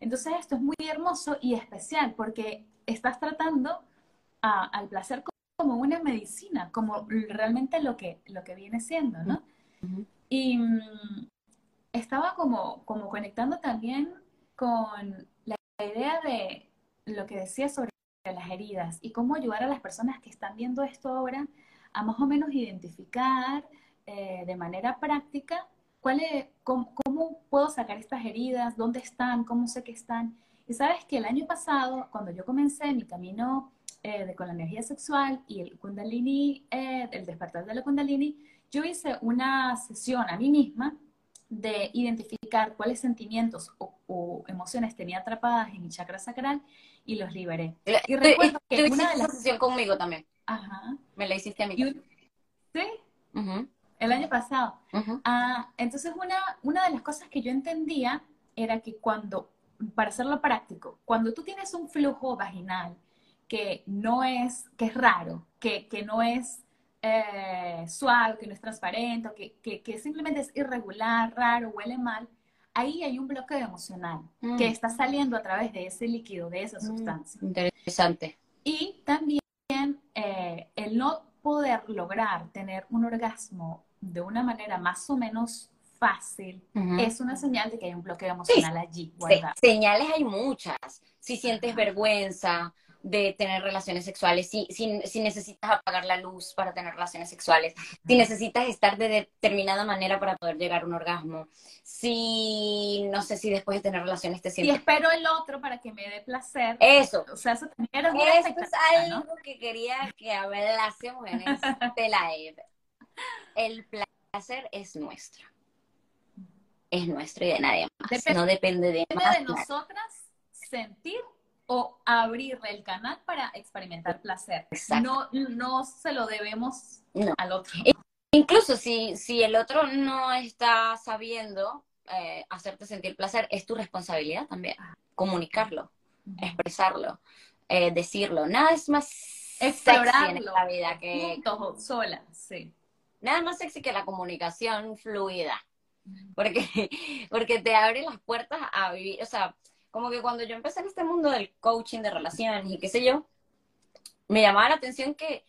Speaker 2: Entonces esto es muy hermoso y especial porque estás tratando al placer como una medicina, como realmente lo que, lo que viene siendo, ¿no? Y mm, estaba como, como conectando también con la idea de lo que decía sobre las heridas y cómo ayudar a las personas que están viendo esto ahora a más o menos identificar eh, de manera práctica cuál es, cómo, puedo sacar estas heridas, dónde están, cómo sé que están. Y sabes que el año pasado, cuando yo comencé mi camino eh, con la energía sexual y el kundalini, eh, el despertar de la kundalini, yo hice una sesión a mí misma de identificar cuáles sentimientos o, emociones tenía atrapadas en mi chakra sacral y los liberé.
Speaker 1: Y recuerdo que una de las sesión conmigo también. Ajá. Me la hiciste a mí.
Speaker 2: Sí. El año pasado. Ah, entonces una, una de las cosas que yo entendía era que cuando, para hacerlo práctico, cuando tú tienes un flujo vaginal que no es, que es raro, que, que no es eh, suave, que no es transparente, que, que, que, simplemente es irregular, raro, huele mal, ahí hay un bloqueo emocional mm. que está saliendo a través de ese líquido, de esa mm, sustancia.
Speaker 1: Interesante.
Speaker 2: Y también eh, el no poder lograr tener un orgasmo de una manera más o menos fácil es una señal de que hay un bloqueo emocional allí.
Speaker 1: Señales hay muchas. Si sientes vergüenza, de tener relaciones sexuales, si, si, si, necesitas apagar la luz para tener relaciones sexuales, si necesitas estar de determinada manera para poder llegar a un orgasmo, si no sé si después de tener relaciones te sientes...
Speaker 2: Y espero el otro para que me dé placer.
Speaker 1: Eso.
Speaker 2: O sea, eso también
Speaker 1: es es algo que quería que hablásemos en [LAUGHS] este live. El placer es nuestro. Es nuestro y de nadie más. no depende de,
Speaker 2: más de nosotras sentir o abrirle el canal para experimentar placer. No, no se lo debemos al otro.
Speaker 1: Incluso si, si el otro no está sabiendo eh, hacerte sentir placer, es tu responsabilidad también comunicarlo, expresarlo, eh, decirlo. Nada es más
Speaker 2: explorarlo
Speaker 1: en la vida que
Speaker 2: sola, sí.
Speaker 1: Nada más sexy que la comunicación fluida. Porque, [LAUGHS] porque te abre las puertas a vivir, o sea, como que cuando yo empecé en este mundo del coaching de relaciones y qué sé yo, me llamaba la atención que,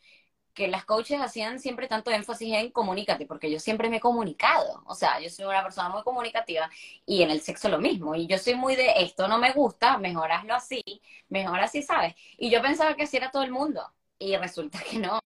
Speaker 1: que las coaches hacían siempre tanto énfasis en comunícate, porque yo siempre me he comunicado, o sea, yo soy una persona muy comunicativa y en el sexo lo mismo, y yo soy muy de esto no me gusta, mejor hazlo así, mejor así, ¿sabes? Y yo pensaba que así era todo el mundo, y resulta que no,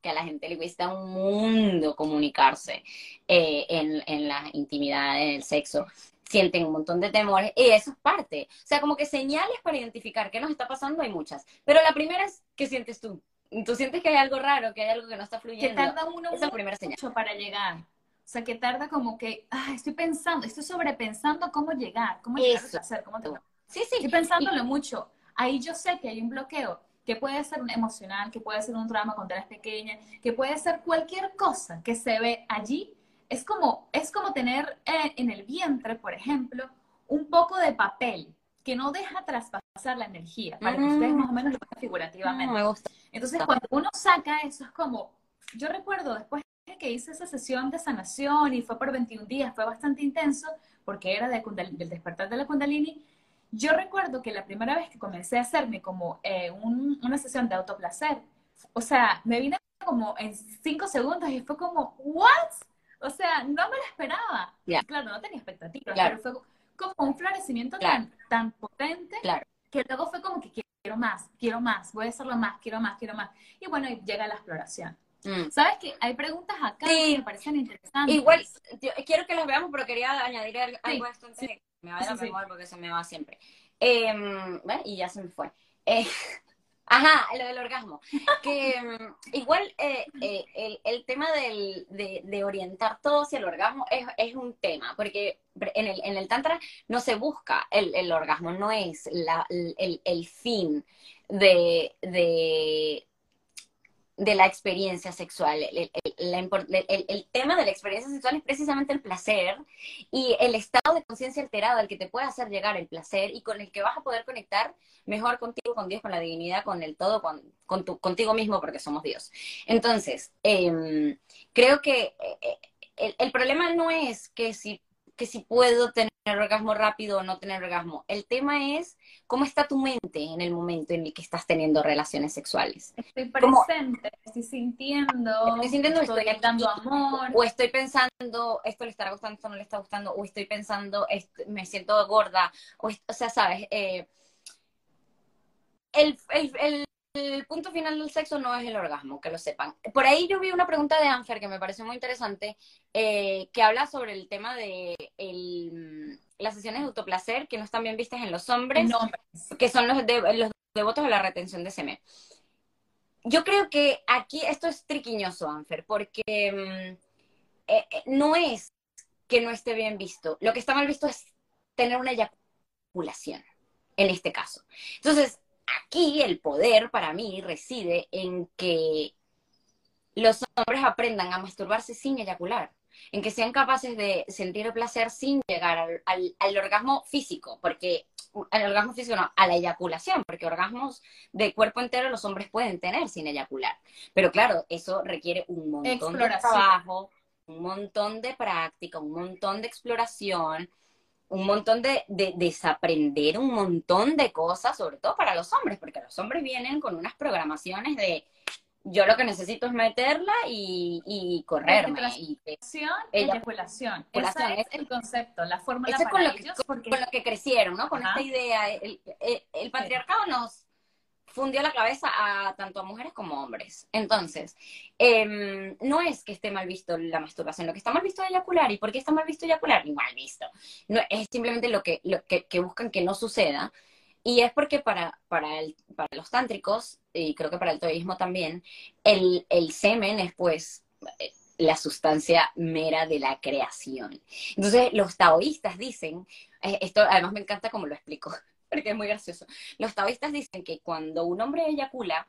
Speaker 1: que a la gente le cuesta un mundo comunicarse eh, en, en la intimidad, en el sexo sienten un montón de temores y eso es parte. O sea, como que señales para identificar qué nos está pasando hay muchas. Pero la primera es, ¿qué sientes tú? Tú sientes que hay algo raro, que hay algo que no está fluyendo.
Speaker 2: Que tarda uno Esa primera señal. mucho para llegar. O sea, que tarda como que, ah, estoy pensando, estoy sobrepensando cómo llegar, cómo llegar a hacer, cómo te...
Speaker 1: Sí, sí.
Speaker 2: Estoy pensándolo mucho. Ahí yo sé que hay un bloqueo, que puede ser un emocional, que puede ser un trauma cuando eres pequeña, que puede ser cualquier cosa que se ve allí es como, es como tener eh, en el vientre, por ejemplo, un poco de papel que no deja traspasar la energía, para que ustedes más o menos lo vean figurativamente.
Speaker 1: me gusta.
Speaker 2: Entonces, cuando uno saca eso, es como, yo recuerdo después que hice esa sesión de sanación y fue por 21 días, fue bastante intenso, porque era de, del despertar de la kundalini, yo recuerdo que la primera vez que comencé a hacerme como eh, una sesión de autoplacer, o sea, me vine como en cinco segundos y fue como, ¿what? O sea, no me lo esperaba. Claro, no tenía expectativas, pero fue como un florecimiento tan, tan potente que luego fue como que quiero más, quiero más, voy a hacerlo más, quiero más, quiero más. Y bueno, llega la exploración. Mm. ¿Sabes que Hay preguntas acá que me parecen interesantes.
Speaker 1: Igual, quiero que las veamos, pero quería añadir algo a esto antes que me vaya a memoria porque se me va siempre. Eh, y ya se me fue. Eh, Ajá, lo del orgasmo. Que mm, igual eh, eh, el, tema del, de, orientar todo hacia el orgasmo es, un tema, porque en el, en el Tantra no se busca el, el orgasmo, no es la, el, el, fin de, de, de la experiencia sexual. El, el, tema de la experiencia sexual es precisamente el placer y el estado de conciencia alterado al que te puede hacer llegar el placer y con el que vas a poder conectar mejor contigo, con Dios, con la divinidad, con el todo, con, contigo mismo, porque somos Dios. Entonces, em, creo que eh, el, el problema no es que si que si puedo tener orgasmo rápido o no tener orgasmo. El tema es cómo está tu mente en el momento en el que estás teniendo relaciones sexuales.
Speaker 2: Estoy presente, estoy sintiendo,
Speaker 1: estoy sintiendo,
Speaker 2: estoy, dando amor.
Speaker 1: O estoy pensando, esto le estará gustando, esto no le está gustando, o estoy pensando, me siento gorda, o, o sea, sabes, eh, el, el, el punto final del sexo no es el orgasmo, que lo sepan. Por ahí yo vi una pregunta de Anfer que me pareció muy interesante, eh, que habla sobre el tema de las sesiones de autoplacer que no están bien vistas en los hombres, que son los, los devotos de la retención de semen. Yo creo que aquí esto es triquiñoso, Anfer, porque mm, eh, eh, no es que no esté bien visto. Lo que está mal visto es tener una eyaculación, en este caso. Entonces, aquí el poder para mí reside en que los hombres aprendan a masturbarse sin eyacular. en que sean capaces de sentir el placer sin llegar al, al, al orgasmo físico, porque al orgasmo físico no, a la eyaculación, porque orgasmos de cuerpo entero los hombres pueden tener sin eyacular. Pero claro, eso requiere un montón de trabajo, un montón de práctica, un montón de exploración, un montón de, de, desaprender un montón de cosas, sobre todo para los hombres, porque los hombres vienen con unas programaciones de yo lo que necesito es meterla y, y correrme. Y,
Speaker 2: eyaculación, Ese es, el concepto, la fórmula
Speaker 1: para con lo ellos. Que, porque... Con lo que crecieron, ¿no? Con esta idea. El, el, patriarcado nos fundió la cabeza a tanto a mujeres como hombres. Entonces, eh, no es que esté mal visto la masturbación, lo que está mal visto es eyacular. ¿Y por qué está mal visto eyacular? Mal visto. No, es simplemente lo que, lo que buscan que no suceda. Y es porque para, para, el, para los tántricos, y creo que para el taoísmo también, el, el semen es pues eh, la sustancia mera de la creación. Entonces los taoístas dicen, eh, esto además me encanta como lo explico, porque es muy gracioso, los taoístas dicen que cuando un hombre eyacula,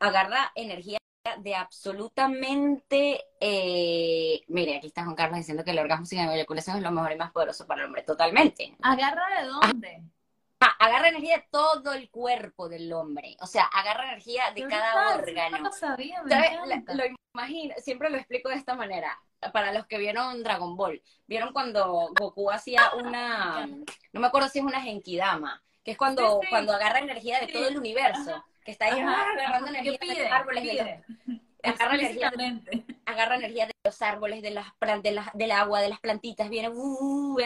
Speaker 1: agarra energía de absolutamente, eh, mire, aquí está Juan Carlos diciendo que el orgasmo sin eyaculación es lo mejor y más poderoso para el hombre, totalmente.
Speaker 2: ¿Agarra de dónde?
Speaker 1: Ah, agarra energía de todo el cuerpo del hombre. O sea, agarra energía de cada órgano.
Speaker 2: No sabía,
Speaker 1: Lo imagino, siempre lo explico de esta manera. Para los que vieron Dragon Ball, vieron cuando Goku hacía una, no me acuerdo si es una Genkidama, que es cuando, cuando agarra energía de todo el universo, que está ahí agarrando energía de los árboles, de [LAUGHS] agarra energía, agarra energía de los árboles, de las de del agua, de las plantitas, viene, uh,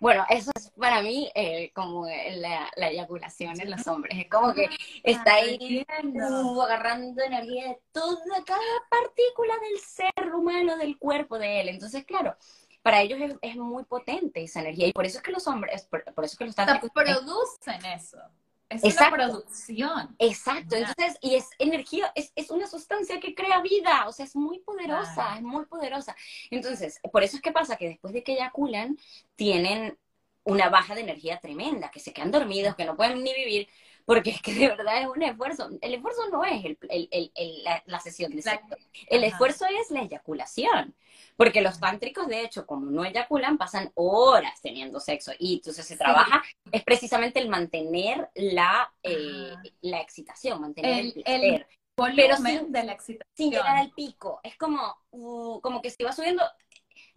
Speaker 1: bueno, eso es para mí eh, como la, eyaculación en los hombres, es como que está ahí uh, agarrando energía de toda cada partícula del ser humano, del cuerpo de él, entonces claro, para ellos es, muy potente esa energía y por eso es que los hombres, por, eso es que los
Speaker 2: tántricos producen eso. Es una producción.
Speaker 1: Exacto, entonces, y es energía, es, es, una sustancia que crea vida, o sea, es muy poderosa, es muy poderosa. Entonces, por eso es que pasa que después de que eyaculan, tienen una baja de energía tremenda, que se quedan dormidos, que no pueden ni vivir, porque es que de verdad es un esfuerzo. El esfuerzo no es el, el, el, la, sesión de sexo, el esfuerzo es la eyaculación. Porque los tántricos, de hecho, como no eyaculan, pasan horas teniendo sexo. Y entonces se trabaja, es precisamente el mantener la, eh, la excitación, mantener el,
Speaker 2: el, Pero sin, de la excitación.
Speaker 1: Sin llegar al pico. Es como, uh, como que se va subiendo,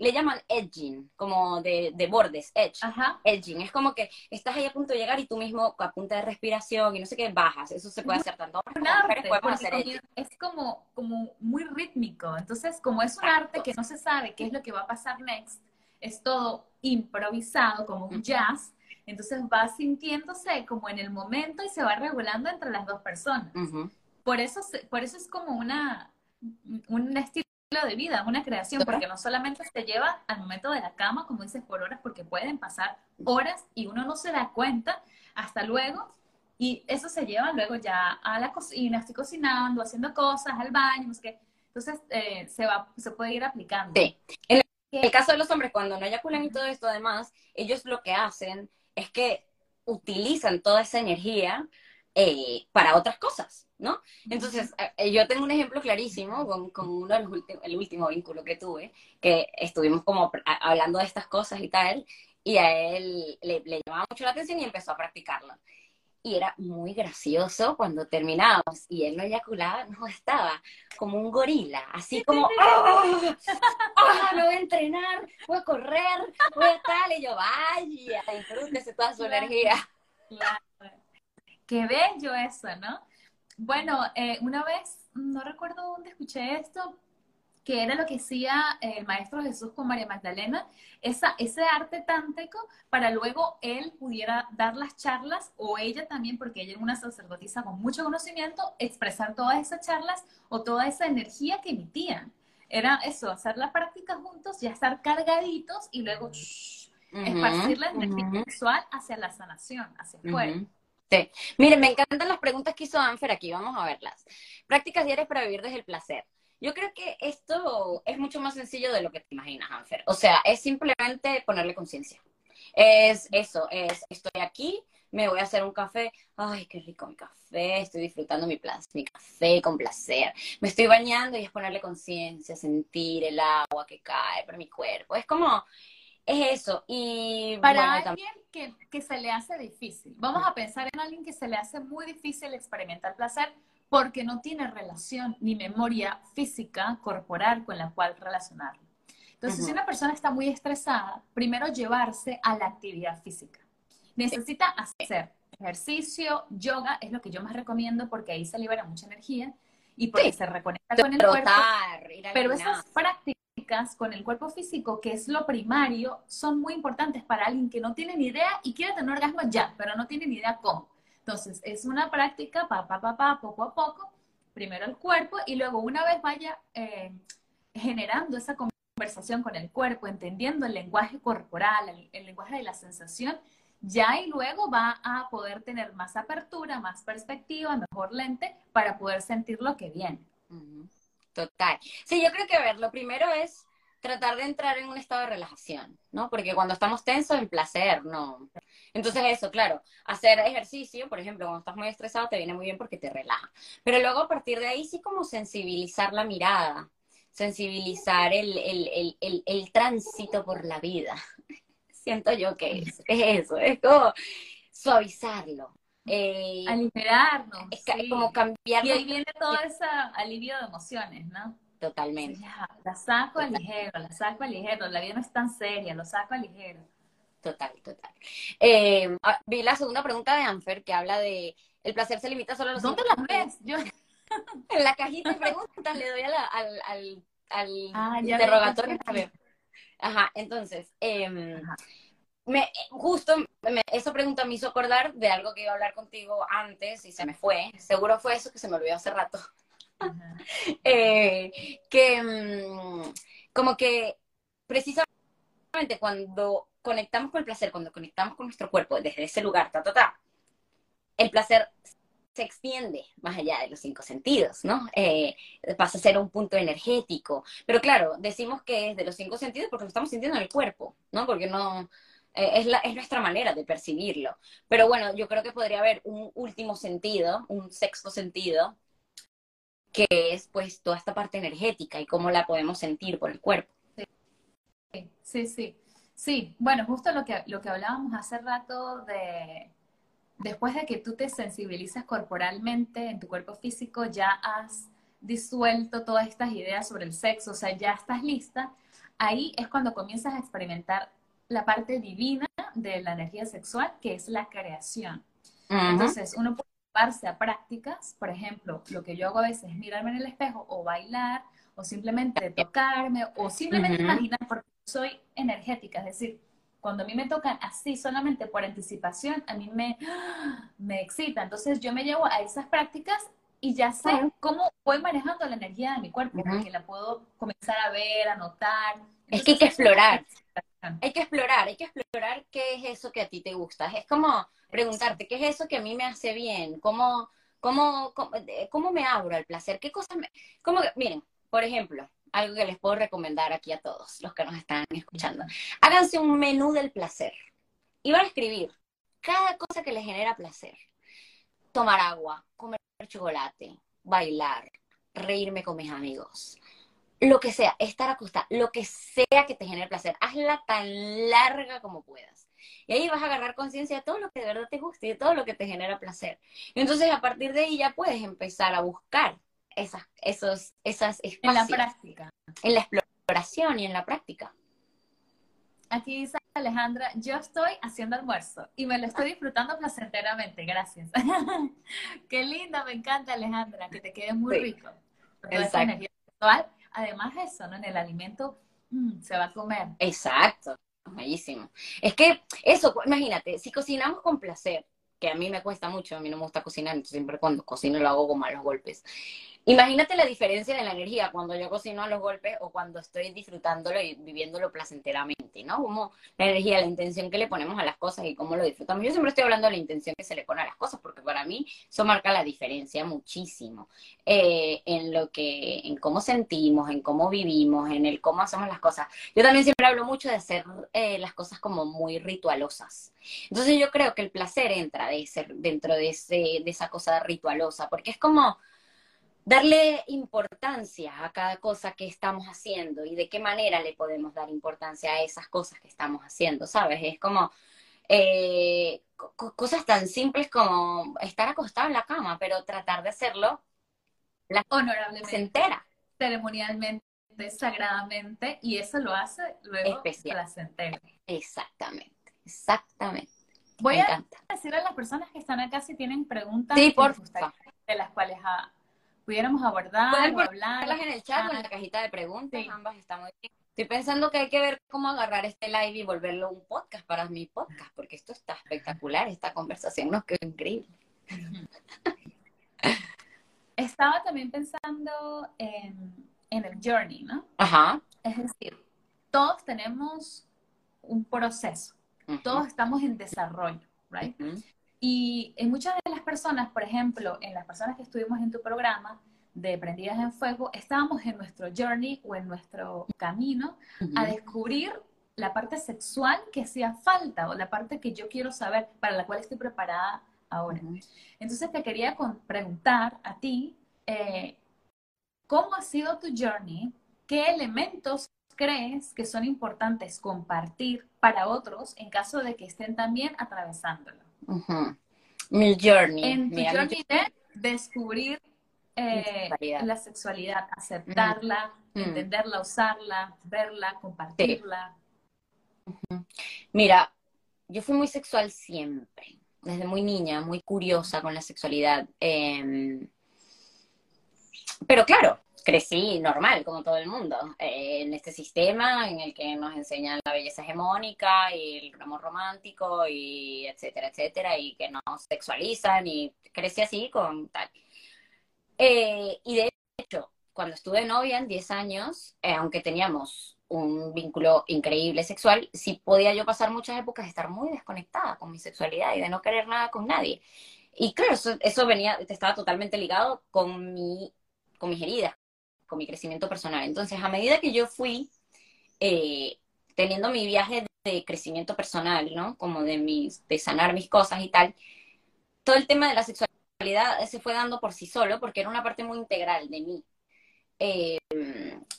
Speaker 1: le llaman edging, como de, de bordes, edge, edging. Es como que estás ahí a punto de llegar y tú mismo a punta de respiración y no sé qué, bajas. Eso se puede hacer tanto hombres como mujeres, podemos hacer edging.
Speaker 2: Es como, como muy rítmico. Entonces, como es un arte que no se sabe qué es lo que va a pasar next, es todo improvisado, como un jazz. Entonces va sintiéndose como en el momento y se va regulando entre las dos personas. Por eso, por eso es como una, un estilo de vida, una creación, porque no solamente se lleva al momento de la cama, como dices, por horas, porque pueden pasar horas y uno no se da cuenta hasta luego. Y eso se lleva luego ya a la cocina, estoy cocinando, haciendo cosas, al baño, no sé qué. Entonces eh, se, va, se puede ir aplicando.
Speaker 1: Sí. En el caso de los hombres, cuando no eyaculan y todo esto, además, ellos lo que hacen es que utilizan toda esa energía eh, para otras cosas, ¿no? Entonces, eh, yo tengo un ejemplo clarísimo con, con uno de los el último vínculo que tuve, que estuvimos como hablando de estas cosas y tal, y a él le, llamaba mucho la atención y empezó a practicarlo. Y era muy gracioso cuando terminábamos y él no eyaculaba, no estaba como un gorila, así como, [LAUGHS] ¡ah! ¡Ah! Me voy a entrenar, voy a correr, voy a tal, y yo, vaya, disfrútese toda su energía.
Speaker 2: Qué bello eso, ¿no? Bueno, eh, una vez, no recuerdo dónde escuché esto, que era lo que hacía el maestro Jesús con María Magdalena, esa, ese arte tántrico para luego él pudiera dar las charlas o ella también, porque ella es una sacerdotisa con mucho conocimiento, expresar todas esas charlas o toda esa energía que emitían. Era eso, hacer la práctica juntos, ya estar cargaditos y luego esparcir la energía sexual hacia la sanación, hacia afuera.
Speaker 1: Miren, me encantan las preguntas que hizo Anfer aquí, vamos a verlas. Prácticas diarias para vivir desde el placer. Yo creo que esto es mucho más sencillo de lo que te imaginas, Anfer. O sea, es simplemente ponerle conciencia. Es eso, es estoy aquí, me voy a hacer un café, ay, qué rico mi café, estoy disfrutando mi, mi café con placer. Me estoy bañando y es ponerle conciencia, sentir el agua que cae por mi cuerpo. Es como, es eso. Y
Speaker 2: para alguien que, que, se le hace difícil, vamos a pensar en alguien que se le hace muy difícil experimentar placer porque no tiene relación ni memoria física, corporal con la cual relacionarlo. Entonces, si una persona está muy estresada, primero llevarse a la actividad física. Necesita hacer ejercicio, yoga, es lo que yo más recomiendo porque ahí se libera mucha energía y porque se reconecta con el cuerpo. Pero esas prácticas con el cuerpo físico, que es lo primario, son muy importantes para alguien que no tiene ni idea y quiere tener orgasmo ya, pero no tiene ni idea cómo. Entonces, es una práctica, pa, pa, poco a poco, primero el cuerpo y luego una vez vaya eh, generando esa conversación con el cuerpo, entendiendo el lenguaje corporal, el, lenguaje de la sensación, ya y luego va a poder tener más apertura, más perspectiva, mejor lente para poder sentir lo que viene.
Speaker 1: Total. Sí, yo creo que, a ver, lo primero es tratar de entrar en un estado de relajación, ¿no? Porque cuando estamos tensos, el placer, no. Entonces eso, claro, hacer ejercicio, por ejemplo, cuando estás muy estresado, te viene muy bien porque te relaja. Pero luego a partir de ahí sí como sensibilizar la mirada, sensibilizar el, el, el, el tránsito por la vida. [LAUGHS] Siento yo que es, eso, es como suavizarlo.
Speaker 2: Eh, Aligerarnos.
Speaker 1: Es como cambiar.
Speaker 2: Y ahí viene todo ese alivio de emociones, ¿no?
Speaker 1: Totalmente.
Speaker 2: la saco a ligero, la saco a ligero, la vida no es tan seria, lo saco a ligero.
Speaker 1: Total, total. Eh, ah, vi la segunda pregunta de Anfer que habla de el placer se limita solo a los
Speaker 2: ¿Dónde las ves? Yo... [LAUGHS]
Speaker 1: en la cajita de preguntas le doy al, al, al ah, interrogatorio. Ajá, entonces, eh, me, justo esa pregunta me hizo acordar de algo que iba a hablar contigo antes y se me fue. Seguro fue eso que se me olvidó hace rato. [LAUGHS] Eh, que mm, como que precisamente cuando conectamos con el placer, cuando conectamos con nuestro cuerpo desde ese lugar, ta, ta, ta, el placer se extiende más allá de los cinco sentidos, ¿no? Eh, pasa a ser un punto energético. Pero claro, decimos que es de los cinco sentidos porque lo estamos sintiendo en el cuerpo, ¿no? Porque no, eh, es, la, es, nuestra manera de percibirlo. Pero bueno, yo creo que podría haber un último sentido, un sexto sentido, que es pues toda esta parte energética y cómo la podemos sentir por el cuerpo.
Speaker 2: Sí, sí, sí. Bueno, justo lo que, lo que hablábamos hace rato de después de que tú te sensibilizas corporalmente en tu cuerpo físico, ya has disuelto todas estas ideas sobre el sexo, o sea, ya estás lista, ahí es cuando comienzas a experimentar la parte divina de la energía sexual, que es la creación. Entonces, uno puede llevarse a prácticas, por ejemplo, lo que yo hago a veces es mirarme en el espejo o bailar, o simplemente tocarme, o simplemente imaginar, porque soy energética, es decir, cuando a mí me tocan así solamente por anticipación, a mí me, [GASPS] me excita. Entonces yo me llevo a esas prácticas y ya sé cómo voy manejando la energía de mi cuerpo, porque la puedo comenzar a ver, a notar.
Speaker 1: es que hay que explorar. Hay que explorar, hay que explorar qué es eso que a ti te gusta. Es como preguntarte, ¿qué es eso que a mí me hace bien? ¿Cómo, cómo, cómo, me abro al placer? ¿Qué cosas me...? Cómo, miren, por ejemplo, algo que les puedo recomendar aquí a todos los que nos están escuchando. Háganse un menú del placer y van a escribir cada cosa que les genera placer. Tomar agua, comer chocolate, bailar, reírme con mis amigos, lo que sea, estar acostada, lo que sea que te genere placer, hazla tan larga como puedas. Y ahí vas a agarrar conciencia de todo lo que de verdad te gusta y de todo lo que te genera placer. Y entonces a partir de ahí ya puedes empezar a buscar esas, esos, esas espacios.
Speaker 2: En la práctica.
Speaker 1: En la exploración y en la práctica.
Speaker 2: Aquí dice Alejandra, yo estoy haciendo almuerzo y me lo estoy disfrutando placenteramente, gracias. [LAUGHS] Qué linda, me encanta Alejandra, que te quede muy rico. Exacto. Además eso, ¿no? En el alimento mm, se va a comer.
Speaker 1: Exacto, bellísimo. Es que eso, imagínate, si cocinamos con placer, que a mí me cuesta mucho, a mí no me gusta cocinar, entonces siempre cuando cocino lo hago como a los golpes. Imagínate la diferencia de la energía cuando yo cocino a los golpes o cuando estoy disfrutándolo y viviéndolo placenteramente, ¿no? Como la energía, la intención que le ponemos a las cosas y cómo lo disfrutamos. Yo siempre estoy hablando de la intención que se le pone a las cosas, porque para mí eso marca la diferencia muchísimo eh, en lo que, en cómo sentimos, en cómo vivimos, en el cómo hacemos las cosas. Yo también siempre hablo mucho de hacer eh, las cosas como muy ritualosas. Entonces yo creo que el placer entra de ser, dentro de, ese, de esa cosa ritualosa, porque es como darle importancia a cada cosa que estamos haciendo y de qué manera le podemos dar importancia a esas cosas que estamos haciendo, ¿sabes? Es como eh, cosas tan simples como estar acostado en la cama, pero tratar de hacerlo
Speaker 2: la honorablemente,
Speaker 1: entera.
Speaker 2: ceremonialmente, sagradamente, y eso lo hace luego
Speaker 1: Especial.
Speaker 2: placentero.
Speaker 1: Exactamente, exactamente.
Speaker 2: Voy a decir a las personas que están acá si tienen preguntas
Speaker 1: sí, por
Speaker 2: de las cuales a, pudiéramos abordar
Speaker 1: Pueden hablarlas en el chat o en la cajita de preguntas, ambas están muy bien. Estoy pensando que hay que ver cómo agarrar este live y volverlo un podcast para mi podcast, porque esto está espectacular, esta conversación nos quedó increíble.
Speaker 2: Estaba también pensando en, en el journey, ¿no?
Speaker 1: Ajá.
Speaker 2: Es decir, todos tenemos un proceso, todos estamos en desarrollo, ¿right? Y en muchas de las personas, por ejemplo, en las personas que estuvimos en tu programa de Prendidas en Fuego, estábamos en nuestro journey o en nuestro camino a descubrir la parte sexual que hacía falta o la parte que yo quiero saber, para la cual estoy preparada ahora. Entonces te quería preguntar a ti, eh, ¿cómo ha sido tu journey? ¿Qué elementos crees que son importantes compartir para otros en caso de que estén también atravesándolo?
Speaker 1: Mi journey.
Speaker 2: En tu journey de descubrir eh, la sexualidad, aceptarla, entenderla, usarla, verla, compartirla.
Speaker 1: Mira, yo fui muy sexual siempre, desde muy niña, muy curiosa con la sexualidad. Em, pero claro, crecí normal, como todo el mundo, eh, en este sistema en el que nos enseñan la belleza hegemónica y el amor romántico y etcétera, etcétera, y que nos sexualizan y crecí así con tal. Eh, y de hecho, cuando estuve novia en 10 años, eh, aunque teníamos un vínculo increíble sexual, sí podía yo pasar muchas épocas de estar muy desconectada con mi sexualidad y de no querer nada con nadie. Y claro, eso, eso venía, estaba totalmente ligado con mi con mis heridas, mi crecimiento personal. Entonces, a medida que yo fui eh, teniendo mi viaje de crecimiento personal, ¿no? Como de, mis, de sanar mis cosas y tal, todo el tema de la sexualidad se fue dando por sí solo porque era una parte muy integral de mí. Eh,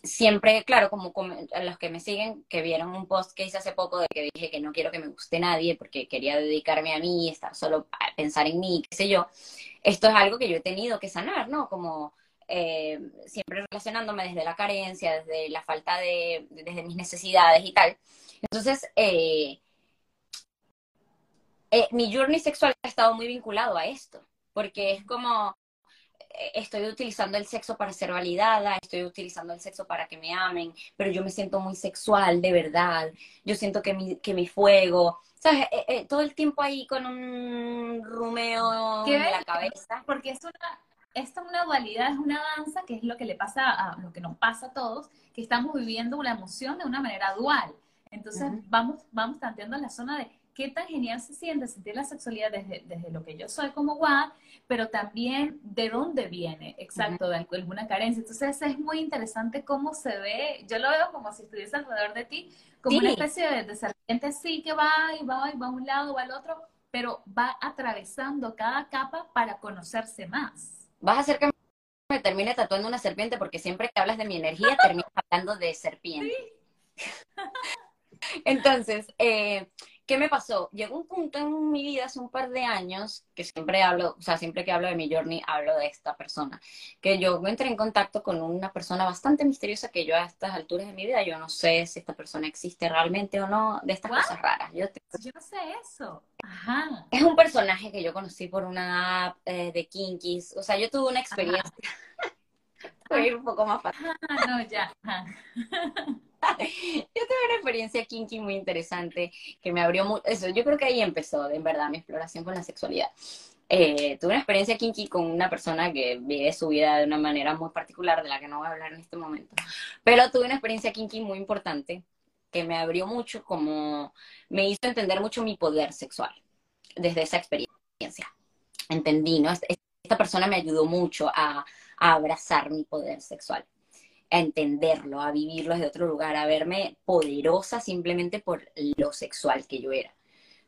Speaker 1: siempre, claro, como, los que me siguen, que vieron un post que hice hace poco de que dije que no quiero que me guste nadie porque quería dedicarme a mí, estar solo a pensar en mí, qué sé yo. Esto es algo que yo he tenido que sanar, ¿no? Como eh, siempre relacionándome desde la carencia, desde la falta de, desde mis necesidades y tal. Entonces, eh, eh, mi journey sexual ha estado muy vinculado a esto, porque es como, estoy utilizando el sexo para ser validada, estoy utilizando el sexo para que me amen, pero yo me siento muy sexual, de verdad. Yo siento que mi, que mi fuego, ¿sabes? todo el tiempo ahí con un rumeo en la cabeza.
Speaker 2: Porque es una, esta es una dualidad, es una danza, que es lo que le pasa a lo que nos pasa a todos, que estamos viviendo una emoción de una manera dual. Entonces vamos, vamos tanteando en la zona de qué tan genial se siente sentir la sexualidad desde, desde lo que yo soy como WAD, pero también de dónde viene, exacto, de alguna carencia. Entonces es muy interesante cómo se ve, yo lo veo como si estuviese alrededor de ti, como una especie de, de serpiente sí que va y va y va a un lado, va al otro, pero va atravesando cada capa para conocerse más
Speaker 1: vas a hacer que me termine tatuando una serpiente porque siempre que hablas de mi energía terminas hablando de serpiente. [LAUGHS] Entonces, eh, ¿qué me pasó? Llegó un punto en mi vida hace un par de años, que siempre hablo, o sea, siempre que hablo de mi journey, hablo de esta persona, que yo entré en contacto con una persona bastante misteriosa que yo a estas alturas de mi vida, yo no sé si esta persona existe realmente o no, de estas cosas raras.
Speaker 2: Yo, no sé eso. Ajá.
Speaker 1: Es un personaje que yo conocí por una app eh, de Kinkies, o sea, yo tuve una experiencia. [LAUGHS] Voy un poco más fácil.
Speaker 2: Ah, no, ya. [LAUGHS] [LAUGHS]
Speaker 1: yo tuve una experiencia kinky muy interesante que me abrió mucho, eso, yo creo que ahí empezó, en verdad, mi exploración con la sexualidad. eh, tuve una experiencia kinky con una persona que vive su vida de una manera muy particular, de la que no voy a hablar en este momento. Pero tuve una experiencia kinky muy importante que me abrió mucho, como me hizo entender mucho mi poder sexual desde esa experiencia. Entendí, ¿no? Esta persona me ayudó mucho a, a abrazar mi poder sexual, a entenderlo, a vivirlo desde otro lugar, a verme poderosa simplemente por lo sexual que yo era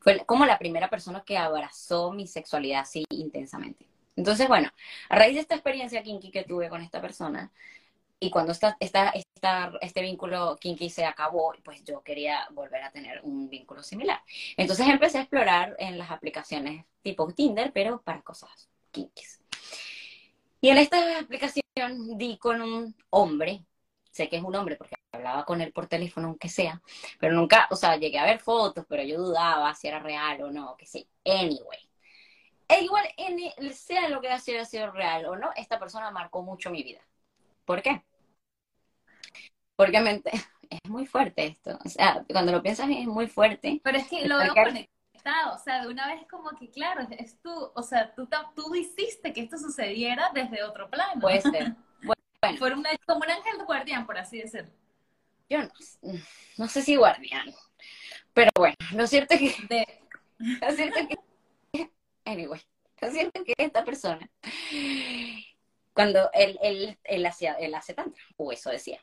Speaker 1: fue como la primera persona que abrazó mi sexualidad así intensamente. Entonces, bueno, a raíz de esta experiencia kinky que tuve con esta persona, y cuando esta, esta, este vínculo kinky se acabó, pues yo quería volver a tener un vínculo similar. Entonces empecé a explorar en las aplicaciones tipo Tinder, pero para cosas kinkies. Y en esta aplicación di con un hombre, sé que es un hombre porque hablaba con él por teléfono, aunque sea, pero nunca, o sea, llegué a ver fotos, pero yo dudaba si era real o no, que sí. Anyway. E igual, en, sea lo que haya sido, sido real o no, esta persona marcó mucho mi vida. ¿Por qué? Porque mente, [LAUGHS] es muy fuerte esto. O sea, cuando lo piensas es muy fuerte.
Speaker 2: Pero es que lo veo conectado. O sea, de una vez como que, claro, es, tú, o sea, tú, tú hiciste que esto sucediera desde otro plano.
Speaker 1: Puede ser. [LAUGHS]
Speaker 2: Bueno. Fue una, como un ángel guardián, por así decirlo
Speaker 1: yo no, sé si guardián, pero bueno, lo cierto es que, lo cierto es que, anyway, lo cierto es que esta persona, cuando él, él, él, hacía, él hace tantra, o eso decía.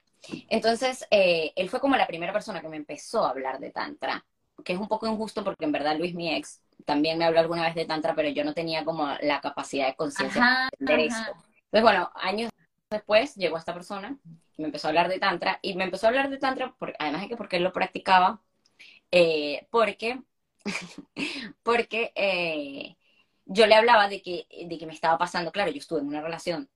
Speaker 1: Entonces, eh, él fue como la primera persona que me empezó a hablar de tantra, que es un poco injusto porque en verdad Luis, mi ex, también me habló alguna vez de tantra, pero yo no tenía como la capacidad de conciencia de esto. Entonces, bueno, años después llegó esta persona y me empezó a hablar de tantra y me empezó a hablar de tantra además de que porque él lo practicaba eh, porque [LAUGHS] porque eh, yo le hablaba de que de que me estaba pasando claro yo estuve en una relación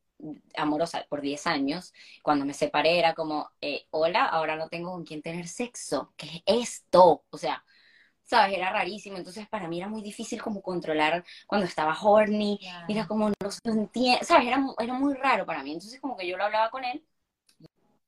Speaker 1: amorosa por 10 años cuando me separé era como eh, hola ahora no tengo con quién tener sexo qué es esto o sea ¿sabes? Era rarísimo, entonces para mí era muy difícil como controlar cuando estaba horny, era como no se entiende, ¿sabes? Era, era muy raro para mí, entonces como que yo lo hablaba con él,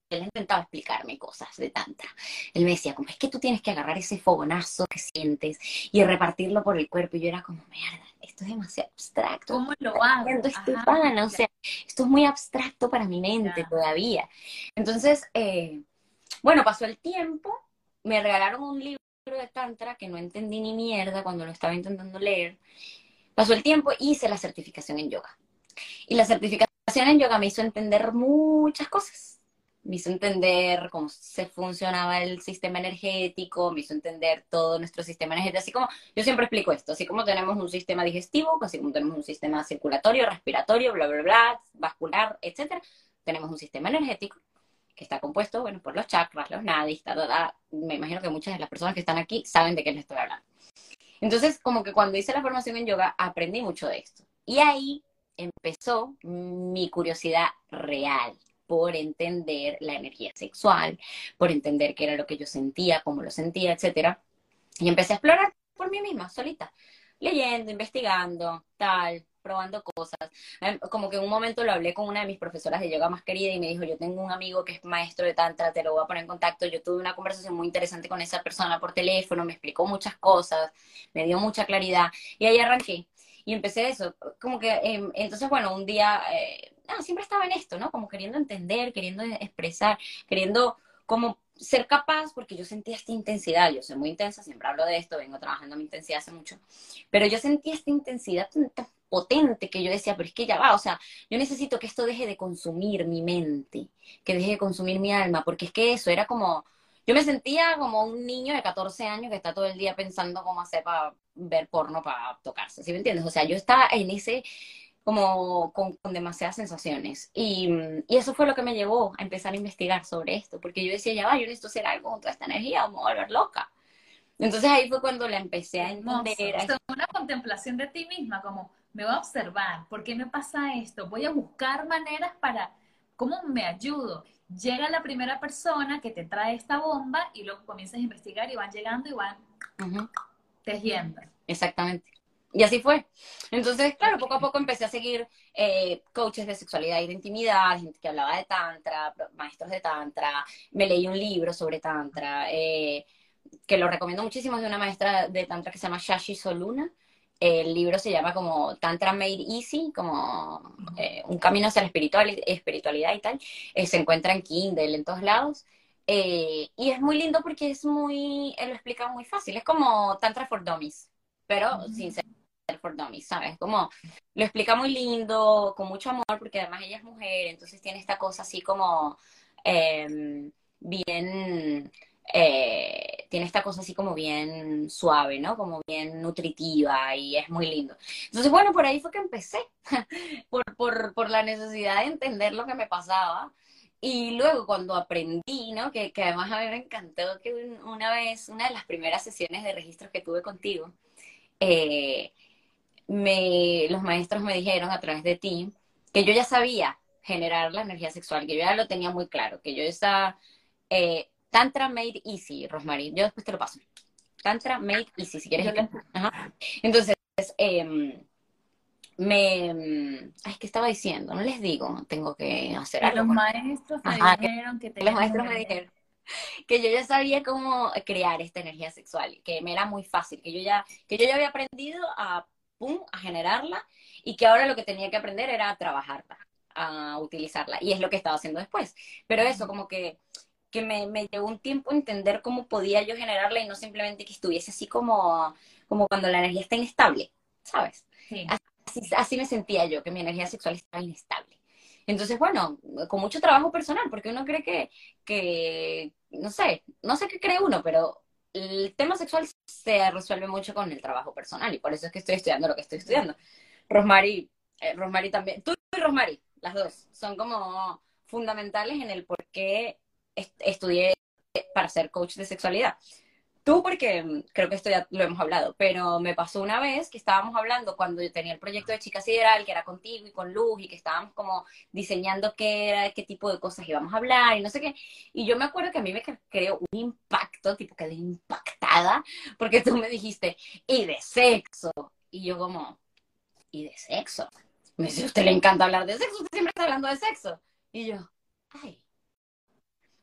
Speaker 1: él intentaba explicarme cosas de tantra. Él me decía, como es que tú tienes que agarrar ese fogonazo que sientes y repartirlo por el cuerpo. Y yo era como, mierda, esto es demasiado abstracto.
Speaker 2: ¿Cómo lo hago?
Speaker 1: Este o sea, esto es muy abstracto para mi mente todavía. Entonces, eh, bueno, pasó el tiempo, me regalaron un libro de Tantra que no entendí ni mierda cuando lo estaba intentando leer. Pasó el tiempo hice la certificación en yoga. Y la certificación en yoga me hizo entender muchas cosas. Me hizo entender cómo se funcionaba el sistema energético, me hizo entender todo nuestro sistema energético. Así como yo siempre explico esto, así como tenemos un sistema digestivo, así como tenemos un sistema circulatorio, respiratorio, bla, bla, bla, vascular, etcétera, tenemos un sistema energético que está compuesto, bueno, por los chakras, los nadis, me imagino que muchas de las personas que están aquí saben de qué les estoy hablando. Entonces, como que cuando hice la formación en yoga, aprendí mucho de esto. Y ahí empezó mi curiosidad real por entender la energía sexual, por entender qué era lo que yo sentía, cómo lo sentía, etcétera. Y empecé a explorar por mí misma, solita, leyendo, investigando, tal, probando cosas. Em, como que en un momento lo hablé con una de mis profesoras de yoga más querida y me dijo, yo tengo un amigo que es maestro de tantra, te lo voy a poner en contacto. Yo tuve una conversación muy interesante con esa persona por teléfono, me explicó muchas cosas, me dio mucha claridad y ahí arranqué. Y empecé eso, como que, em, entonces, bueno, un día, eh, siempre estaba en esto, ¿no? Como queriendo entender, queriendo expresar, queriendo como ser capaz, porque yo sentía esta intensidad, yo soy muy intensa, siempre hablo de esto, vengo trabajando mi intensidad hace mucho, pero yo sentía esta intensidad tan, potente que yo decía, pero es que ya va, o sea, yo necesito que esto deje de consumir mi mente, que deje de consumir mi alma, porque es que eso era como, yo me sentía como un niño de 14 años que está todo el día pensando cómo hacer para ver porno, para tocarse, ¿sí me entiendes? O sea, yo estaba en ese, como con, demasiadas sensaciones. Y, y, eso fue lo que me llevó a empezar a investigar sobre esto, porque yo decía, ya va, yo necesito hacer algo con toda esta energía, vamos a volver loca. Entonces ahí fue cuando la empecé a entender.
Speaker 2: Es una contemplación de ti misma, como me voy a observar, ¿por qué me pasa esto? Voy a buscar maneras para, ¿cómo me ayudo? Llega la primera persona que te trae esta bomba y luego comienzas a investigar y van llegando y van tejiendo.
Speaker 1: Exactamente. Y así fue. Entonces, claro, poco a poco empecé a seguir eh, coaches de sexualidad y de intimidad, gente que hablaba de tantra, maestros de tantra, me leí un libro sobre tantra, eh, que lo recomiendo muchísimo, es de una maestra de tantra que se llama Shashi Soluna, el libro se llama como Tantra Made Easy, como eh, un camino hacia la espiritualidad y tal. Se encuentra en Kindle, en todos lados. Y es muy lindo porque es muy, él lo explica muy fácil. Es como Tantra for Dummies, pero sin ser for Dummies, ¿sabes? Como lo explica muy lindo, con mucho amor, porque además ella es mujer, entonces tiene esta cosa así como em, bien eh, tiene esta cosa así como bien suave, ¿no? Como bien nutritiva y es muy lindo. Entonces, bueno, por ahí fue que empecé, [LAUGHS] por, por, por la necesidad de entender lo que me pasaba. Y luego cuando aprendí, ¿no? Que, que, además a mí me encantó que una vez, una de las primeras sesiones de registro que tuve contigo, eh, me, los maestros me dijeron a través de ti que yo ya sabía generar la energía sexual, que yo ya lo tenía muy claro, que yo estaba... Eh, Tantra Made Easy, Rosmarie. Yo después te lo paso. Tantra Made Easy, si quieres. Entonces, eh, me... Ay, ¿qué estaba diciendo? No les digo, tengo que hacer algo.
Speaker 2: Los maestros me dijeron que,
Speaker 1: Los maestros me dijeron que yo ya sabía cómo crear esta energía sexual, que me era muy fácil, que yo ya, que yo ya había aprendido a, pum, a generarla y que ahora lo que tenía que aprender era a trabajarla, a utilizarla. Y es lo que estaba haciendo después. Pero eso, como que que me, me, llevó un tiempo entender cómo podía yo generarla y no simplemente que estuviese así como, como cuando la energía está inestable, ¿sabes? Así, me sentía yo, que mi energía sexual estaba inestable. Entonces, bueno, con mucho trabajo personal, porque uno cree que, que, no sé, no sé qué cree uno, pero el tema sexual se resuelve mucho con el trabajo personal y por eso es que estoy estudiando lo que estoy estudiando. Rosmary, eh, Rosmary también, tú y Rosmary, las dos, son como fundamentales en el por qué estudié para ser coach de sexualidad. Tú porque mm, creo que esto ya lo hemos hablado, pero me pasó una vez que estábamos hablando cuando yo tenía el proyecto de Chica Sideral, que era contigo y con Luz, y que estábamos como diseñando qué era, qué tipo de cosas íbamos a hablar y no sé qué. Y yo me acuerdo que a mí me creó un impacto, tipo quedé impactada, porque tú me dijiste, y de sexo. Y yo como, ¿y de sexo? Me dice, usted le encanta hablar de sexo, usted siempre está hablando de sexo. Y yo, ay,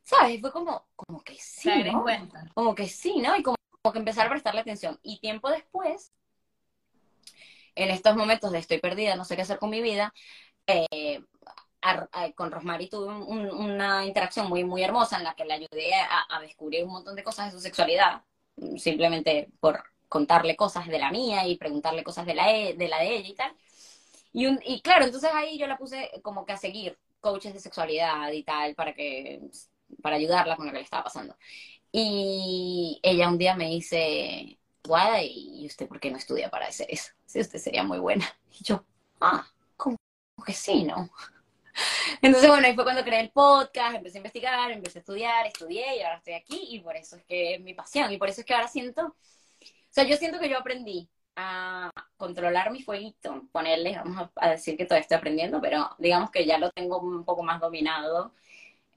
Speaker 1: ¿sabes? Fue como, como que sí, ¿no? Como que sí, ¿no? Y como, que empezar a prestarle atención. Y tiempo después, en estos momentos de estoy perdida, no sé qué hacer con mi vida, eh, con Rosmary tuve una interacción muy, muy hermosa en la que le ayudé a, descubrir un montón de cosas de su sexualidad, simplemente por contarle cosas de la mía y preguntarle cosas de la, e, de, la de ella y tal. Y, y claro, entonces ahí yo la puse como que a seguir coaches de sexualidad y tal, para que para ayudarla con lo que le estaba pasando. Y ella un día me dice, Guada, ¿y usted por qué no estudia para hacer eso? Si usted sería muy buena. Y yo, ah, como que sí, ¿no? [LAUGHS] Entonces, bueno, ahí fue cuando creé el podcast, empecé a investigar, empecé a estudiar, estudié y ahora estoy aquí y por eso es que es mi pasión y por eso es que ahora siento, o sea, yo siento que yo aprendí a controlar mi fueguito, ponerle, vamos a decir que todavía estoy aprendiendo, pero digamos que ya lo tengo un poco más dominado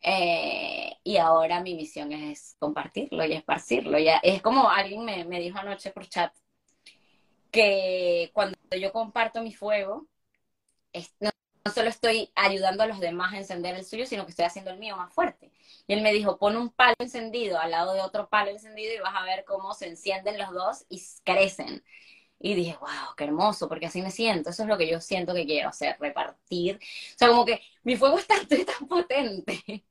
Speaker 1: eh, y ahora mi misión es compartirlo y esparcirlo. Ya, es como alguien me, me dijo anoche por chat que cuando yo comparto mi fuego, no, solo estoy ayudando a los demás a encender el suyo, sino que estoy haciendo el mío más fuerte. Y él me dijo, pon un palo encendido al lado de otro palo encendido y vas a ver cómo se encienden los dos y crecen. Y dije, wow, qué hermoso, porque así me siento. Eso es lo que yo siento que quiero hacer, repartir. O sea, como que mi fuego está [LAUGHS] tan potente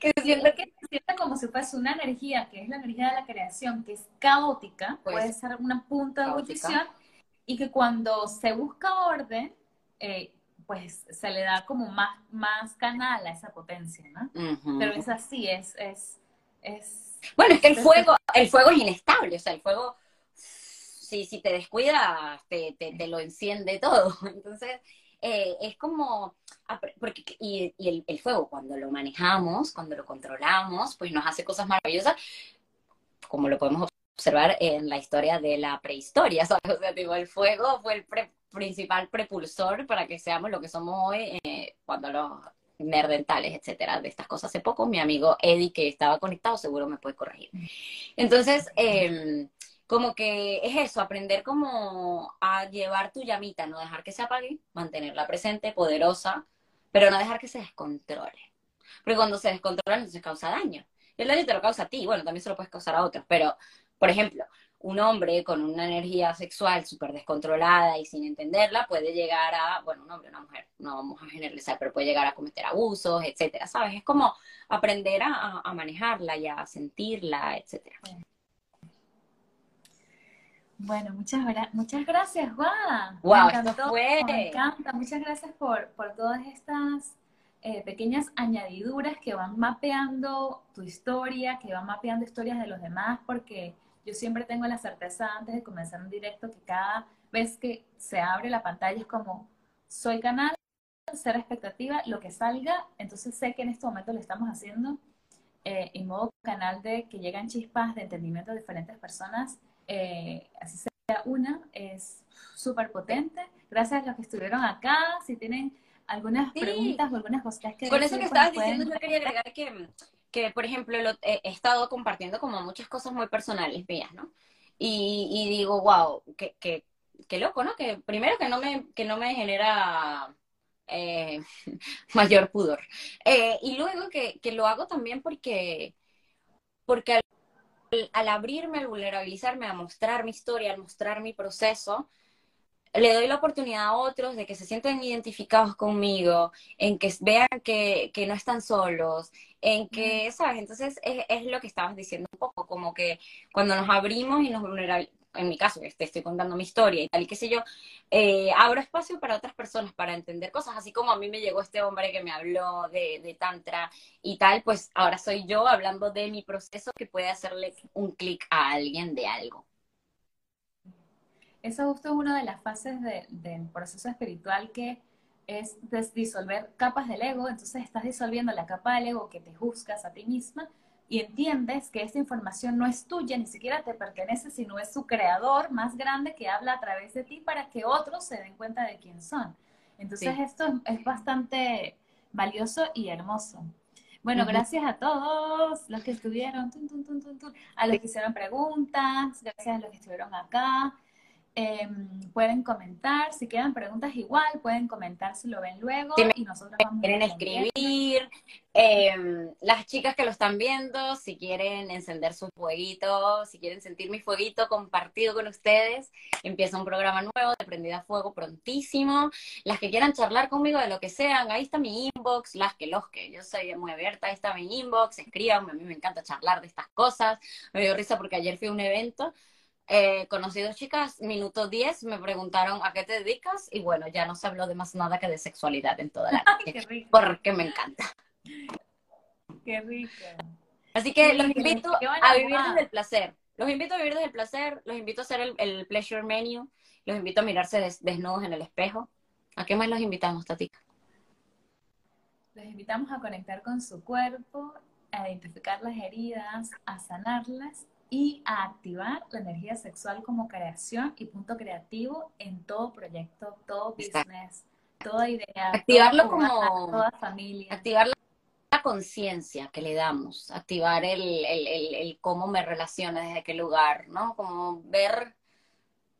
Speaker 2: que siento que se siente como si fuese una energía, que es la energía de la creación, que es caótica, pues, puede ser una punta de ebullición, y que cuando se busca orden, eh, pues se le da como más, más canal a esa potencia, ¿no? Pero es así, es, es, es...
Speaker 1: Bueno, es que el fuego, el fuego es inestable, o sea, el fuego, si, si te descuidas, te, te, te lo enciende todo. [LAUGHS] Entonces, eh, es como, porque, y, el, fuego cuando lo manejamos, cuando lo controlamos, pues nos hace cosas maravillosas, como lo podemos observar en la historia de la prehistoria, [LAUGHS] O sea, digo, el fuego fue el principal propulsor para que seamos lo que somos hoy eh, cuando los nerdentales, etcétera, de estas cosas. Hace poco mi amigo Eddie, que estaba conectado, seguro me puede corregir. Entonces, eh, como que es eso, aprender como a llevar tu llamita, no dejar que se apague, mantenerla presente, poderosa, pero no dejar que se descontrole. Porque cuando se descontrola, entonces causa daño. Y el daño te lo causa a ti, bueno, también se lo puedes causar a otros, pero, por ejemplo, un hombre con una energía sexual súper descontrolada y sin entenderla puede llegar a, bueno, un hombre una mujer, no vamos a generalizar, pero puede llegar a cometer abusos, etcétera, ¿sabes? Es como aprender a, a manejarla y a sentirla, etcétera.
Speaker 2: Bueno, muchas, muchas gracias, Guada.
Speaker 1: Wow, me esto fue.
Speaker 2: Me encanta. Muchas gracias por, por todas estas eh, pequeñas añadiduras que van mapeando tu historia, que van mapeando historias de los demás, porque yo siempre tengo la certeza antes de comenzar un directo que cada vez que se abre la pantalla es como, soy canal, ser expectativa, lo que salga, entonces sé que en este momento lo estamos haciendo eh, en modo canal de que llegan chispas de entendimiento de diferentes personas eh, así sea una, es súper potente. Gracias a los que estuvieron acá. Si tienen algunas preguntas o algunas cosas que
Speaker 1: Con eso que estabas diciendo, yo quería agregar que, que por ejemplo, he estado compartiendo como muchas cosas muy personales mías, ¿no? Y, digo, wow, qué, qué, qué, loco, ¿no? Que primero que no me, que no me genera eh, [LAUGHS] mayor pudor. Eh, y luego que, que, lo hago también porque, porque al abrirme, al vulnerabilizarme, a mostrar mi historia, al mostrar mi proceso, le doy la oportunidad a otros de que se sienten identificados conmigo, en que vean que, no están solos, en que, ¿sabes? Entonces es, es, lo que estabas diciendo un poco, como que cuando nos abrimos y nos vulnerabilizamos, en mi caso, que te estoy contando mi historia y tal y qué sé yo, eh, abro espacio para otras personas para entender cosas, así como a mí me llegó este hombre que me habló de, de Tantra y tal, pues ahora soy yo hablando de mi proceso que puede hacerle un clic a alguien de algo.
Speaker 2: Eso justo es una de las fases del proceso espiritual que es disolver capas del ego, entonces estás disolviendo la capa del ego que te juzgas a ti misma y entiendes que esta información no es tuya, ni siquiera te pertenece, sino es su creador más grande que habla a través de ti para que otros se den cuenta de quién son. Entonces esto es bastante valioso y hermoso. Bueno, gracias a todos los que estuvieron, a los que hicieron preguntas, gracias a los que estuvieron acá. Em, pueden comentar, si quedan preguntas igual, pueden comentar si lo ven luego y nosotros vamos
Speaker 1: quieren escribir, em, las chicas que lo están viendo, si quieren encender su fueguito, si quieren sentir mi fueguito compartido con ustedes, empieza un programa nuevo de Prendida a Fuego prontísimo. Las que quieran charlar conmigo de lo que sean, ahí está mi inbox, las que los que yo soy muy abierta, ahí está mi inbox, escriban, a mí me encanta charlar de estas cosas. Me dio risa porque ayer fui a un evento eh, conocí dos chicas, minuto 10, me preguntaron a qué te dedicas y bueno, ya no se habló de más nada que de sexualidad en toda la [LAUGHS] noche, porque me encanta.
Speaker 2: Qué rico.
Speaker 1: Así que los invito a vivir desde el placer. Los invito a vivir desde el placer, los invito a hacer el, pleasure menu, los invito a mirarse desnudos en el espejo. ¿A qué más los invitamos, Tatica?
Speaker 2: Los invitamos a conectar con su cuerpo, a identificar las heridas, a sanarlas y a activar la energía sexual como creación y punto creativo en todo proyecto, todo business, toda idea.
Speaker 1: Activarlo como
Speaker 2: toda familia.
Speaker 1: Activar la conciencia que le damos, activar el, el, el, cómo me relaciono, desde qué lugar, ¿no? Como ver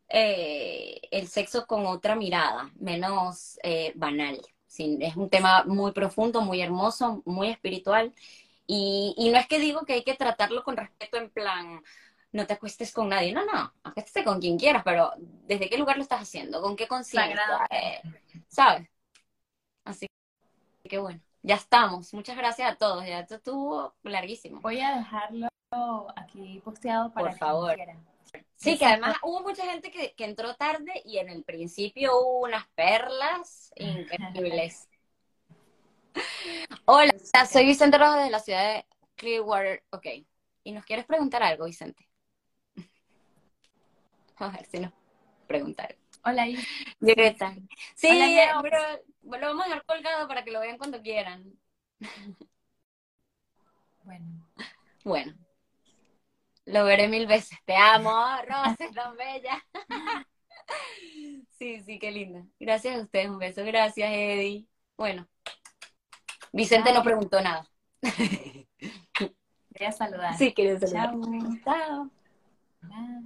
Speaker 1: eh, el sexo con otra mirada, menos eh, banal. es un tema muy profundo, muy hermoso, muy espiritual y, no es que digo que hay que tratarlo con respeto en plan, no te acuestes con nadie, no, no, acuéstate con quien quieras, pero ¿desde qué lugar lo estás haciendo? ¿Con qué conciencia? Eh, ¿Sabes? Así que bueno, ya estamos. Muchas gracias a todos, ya esto estuvo larguísimo.
Speaker 2: Voy a dejarlo aquí posteado para
Speaker 1: Por favor. Sí, que además hubo mucha gente que, que entró tarde y en el principio hubo unas perlas [LAUGHS] increíbles. Hola, soy Vicente Rojas de la ciudad de Clearwater. Ok. ¿Y nos quieres preguntar algo, Vicente? [LAUGHS] A ver si nos preguntar.
Speaker 2: Hola,
Speaker 1: Directa. Sí, pero lo vamos a dejar colgado para que lo vean cuando quieran. [LAUGHS]
Speaker 2: Bueno.
Speaker 1: Bueno. Lo veré mil veces. Te amo, Rosa, [LAUGHS] tan bella. Sí, sí, qué linda. Gracias a ustedes, un beso. Gracias, Eddie. Bueno. Vicente no preguntó nada. [LAUGHS]
Speaker 2: Quería saludar.
Speaker 1: Sí, quería saludar. Chao. Chao.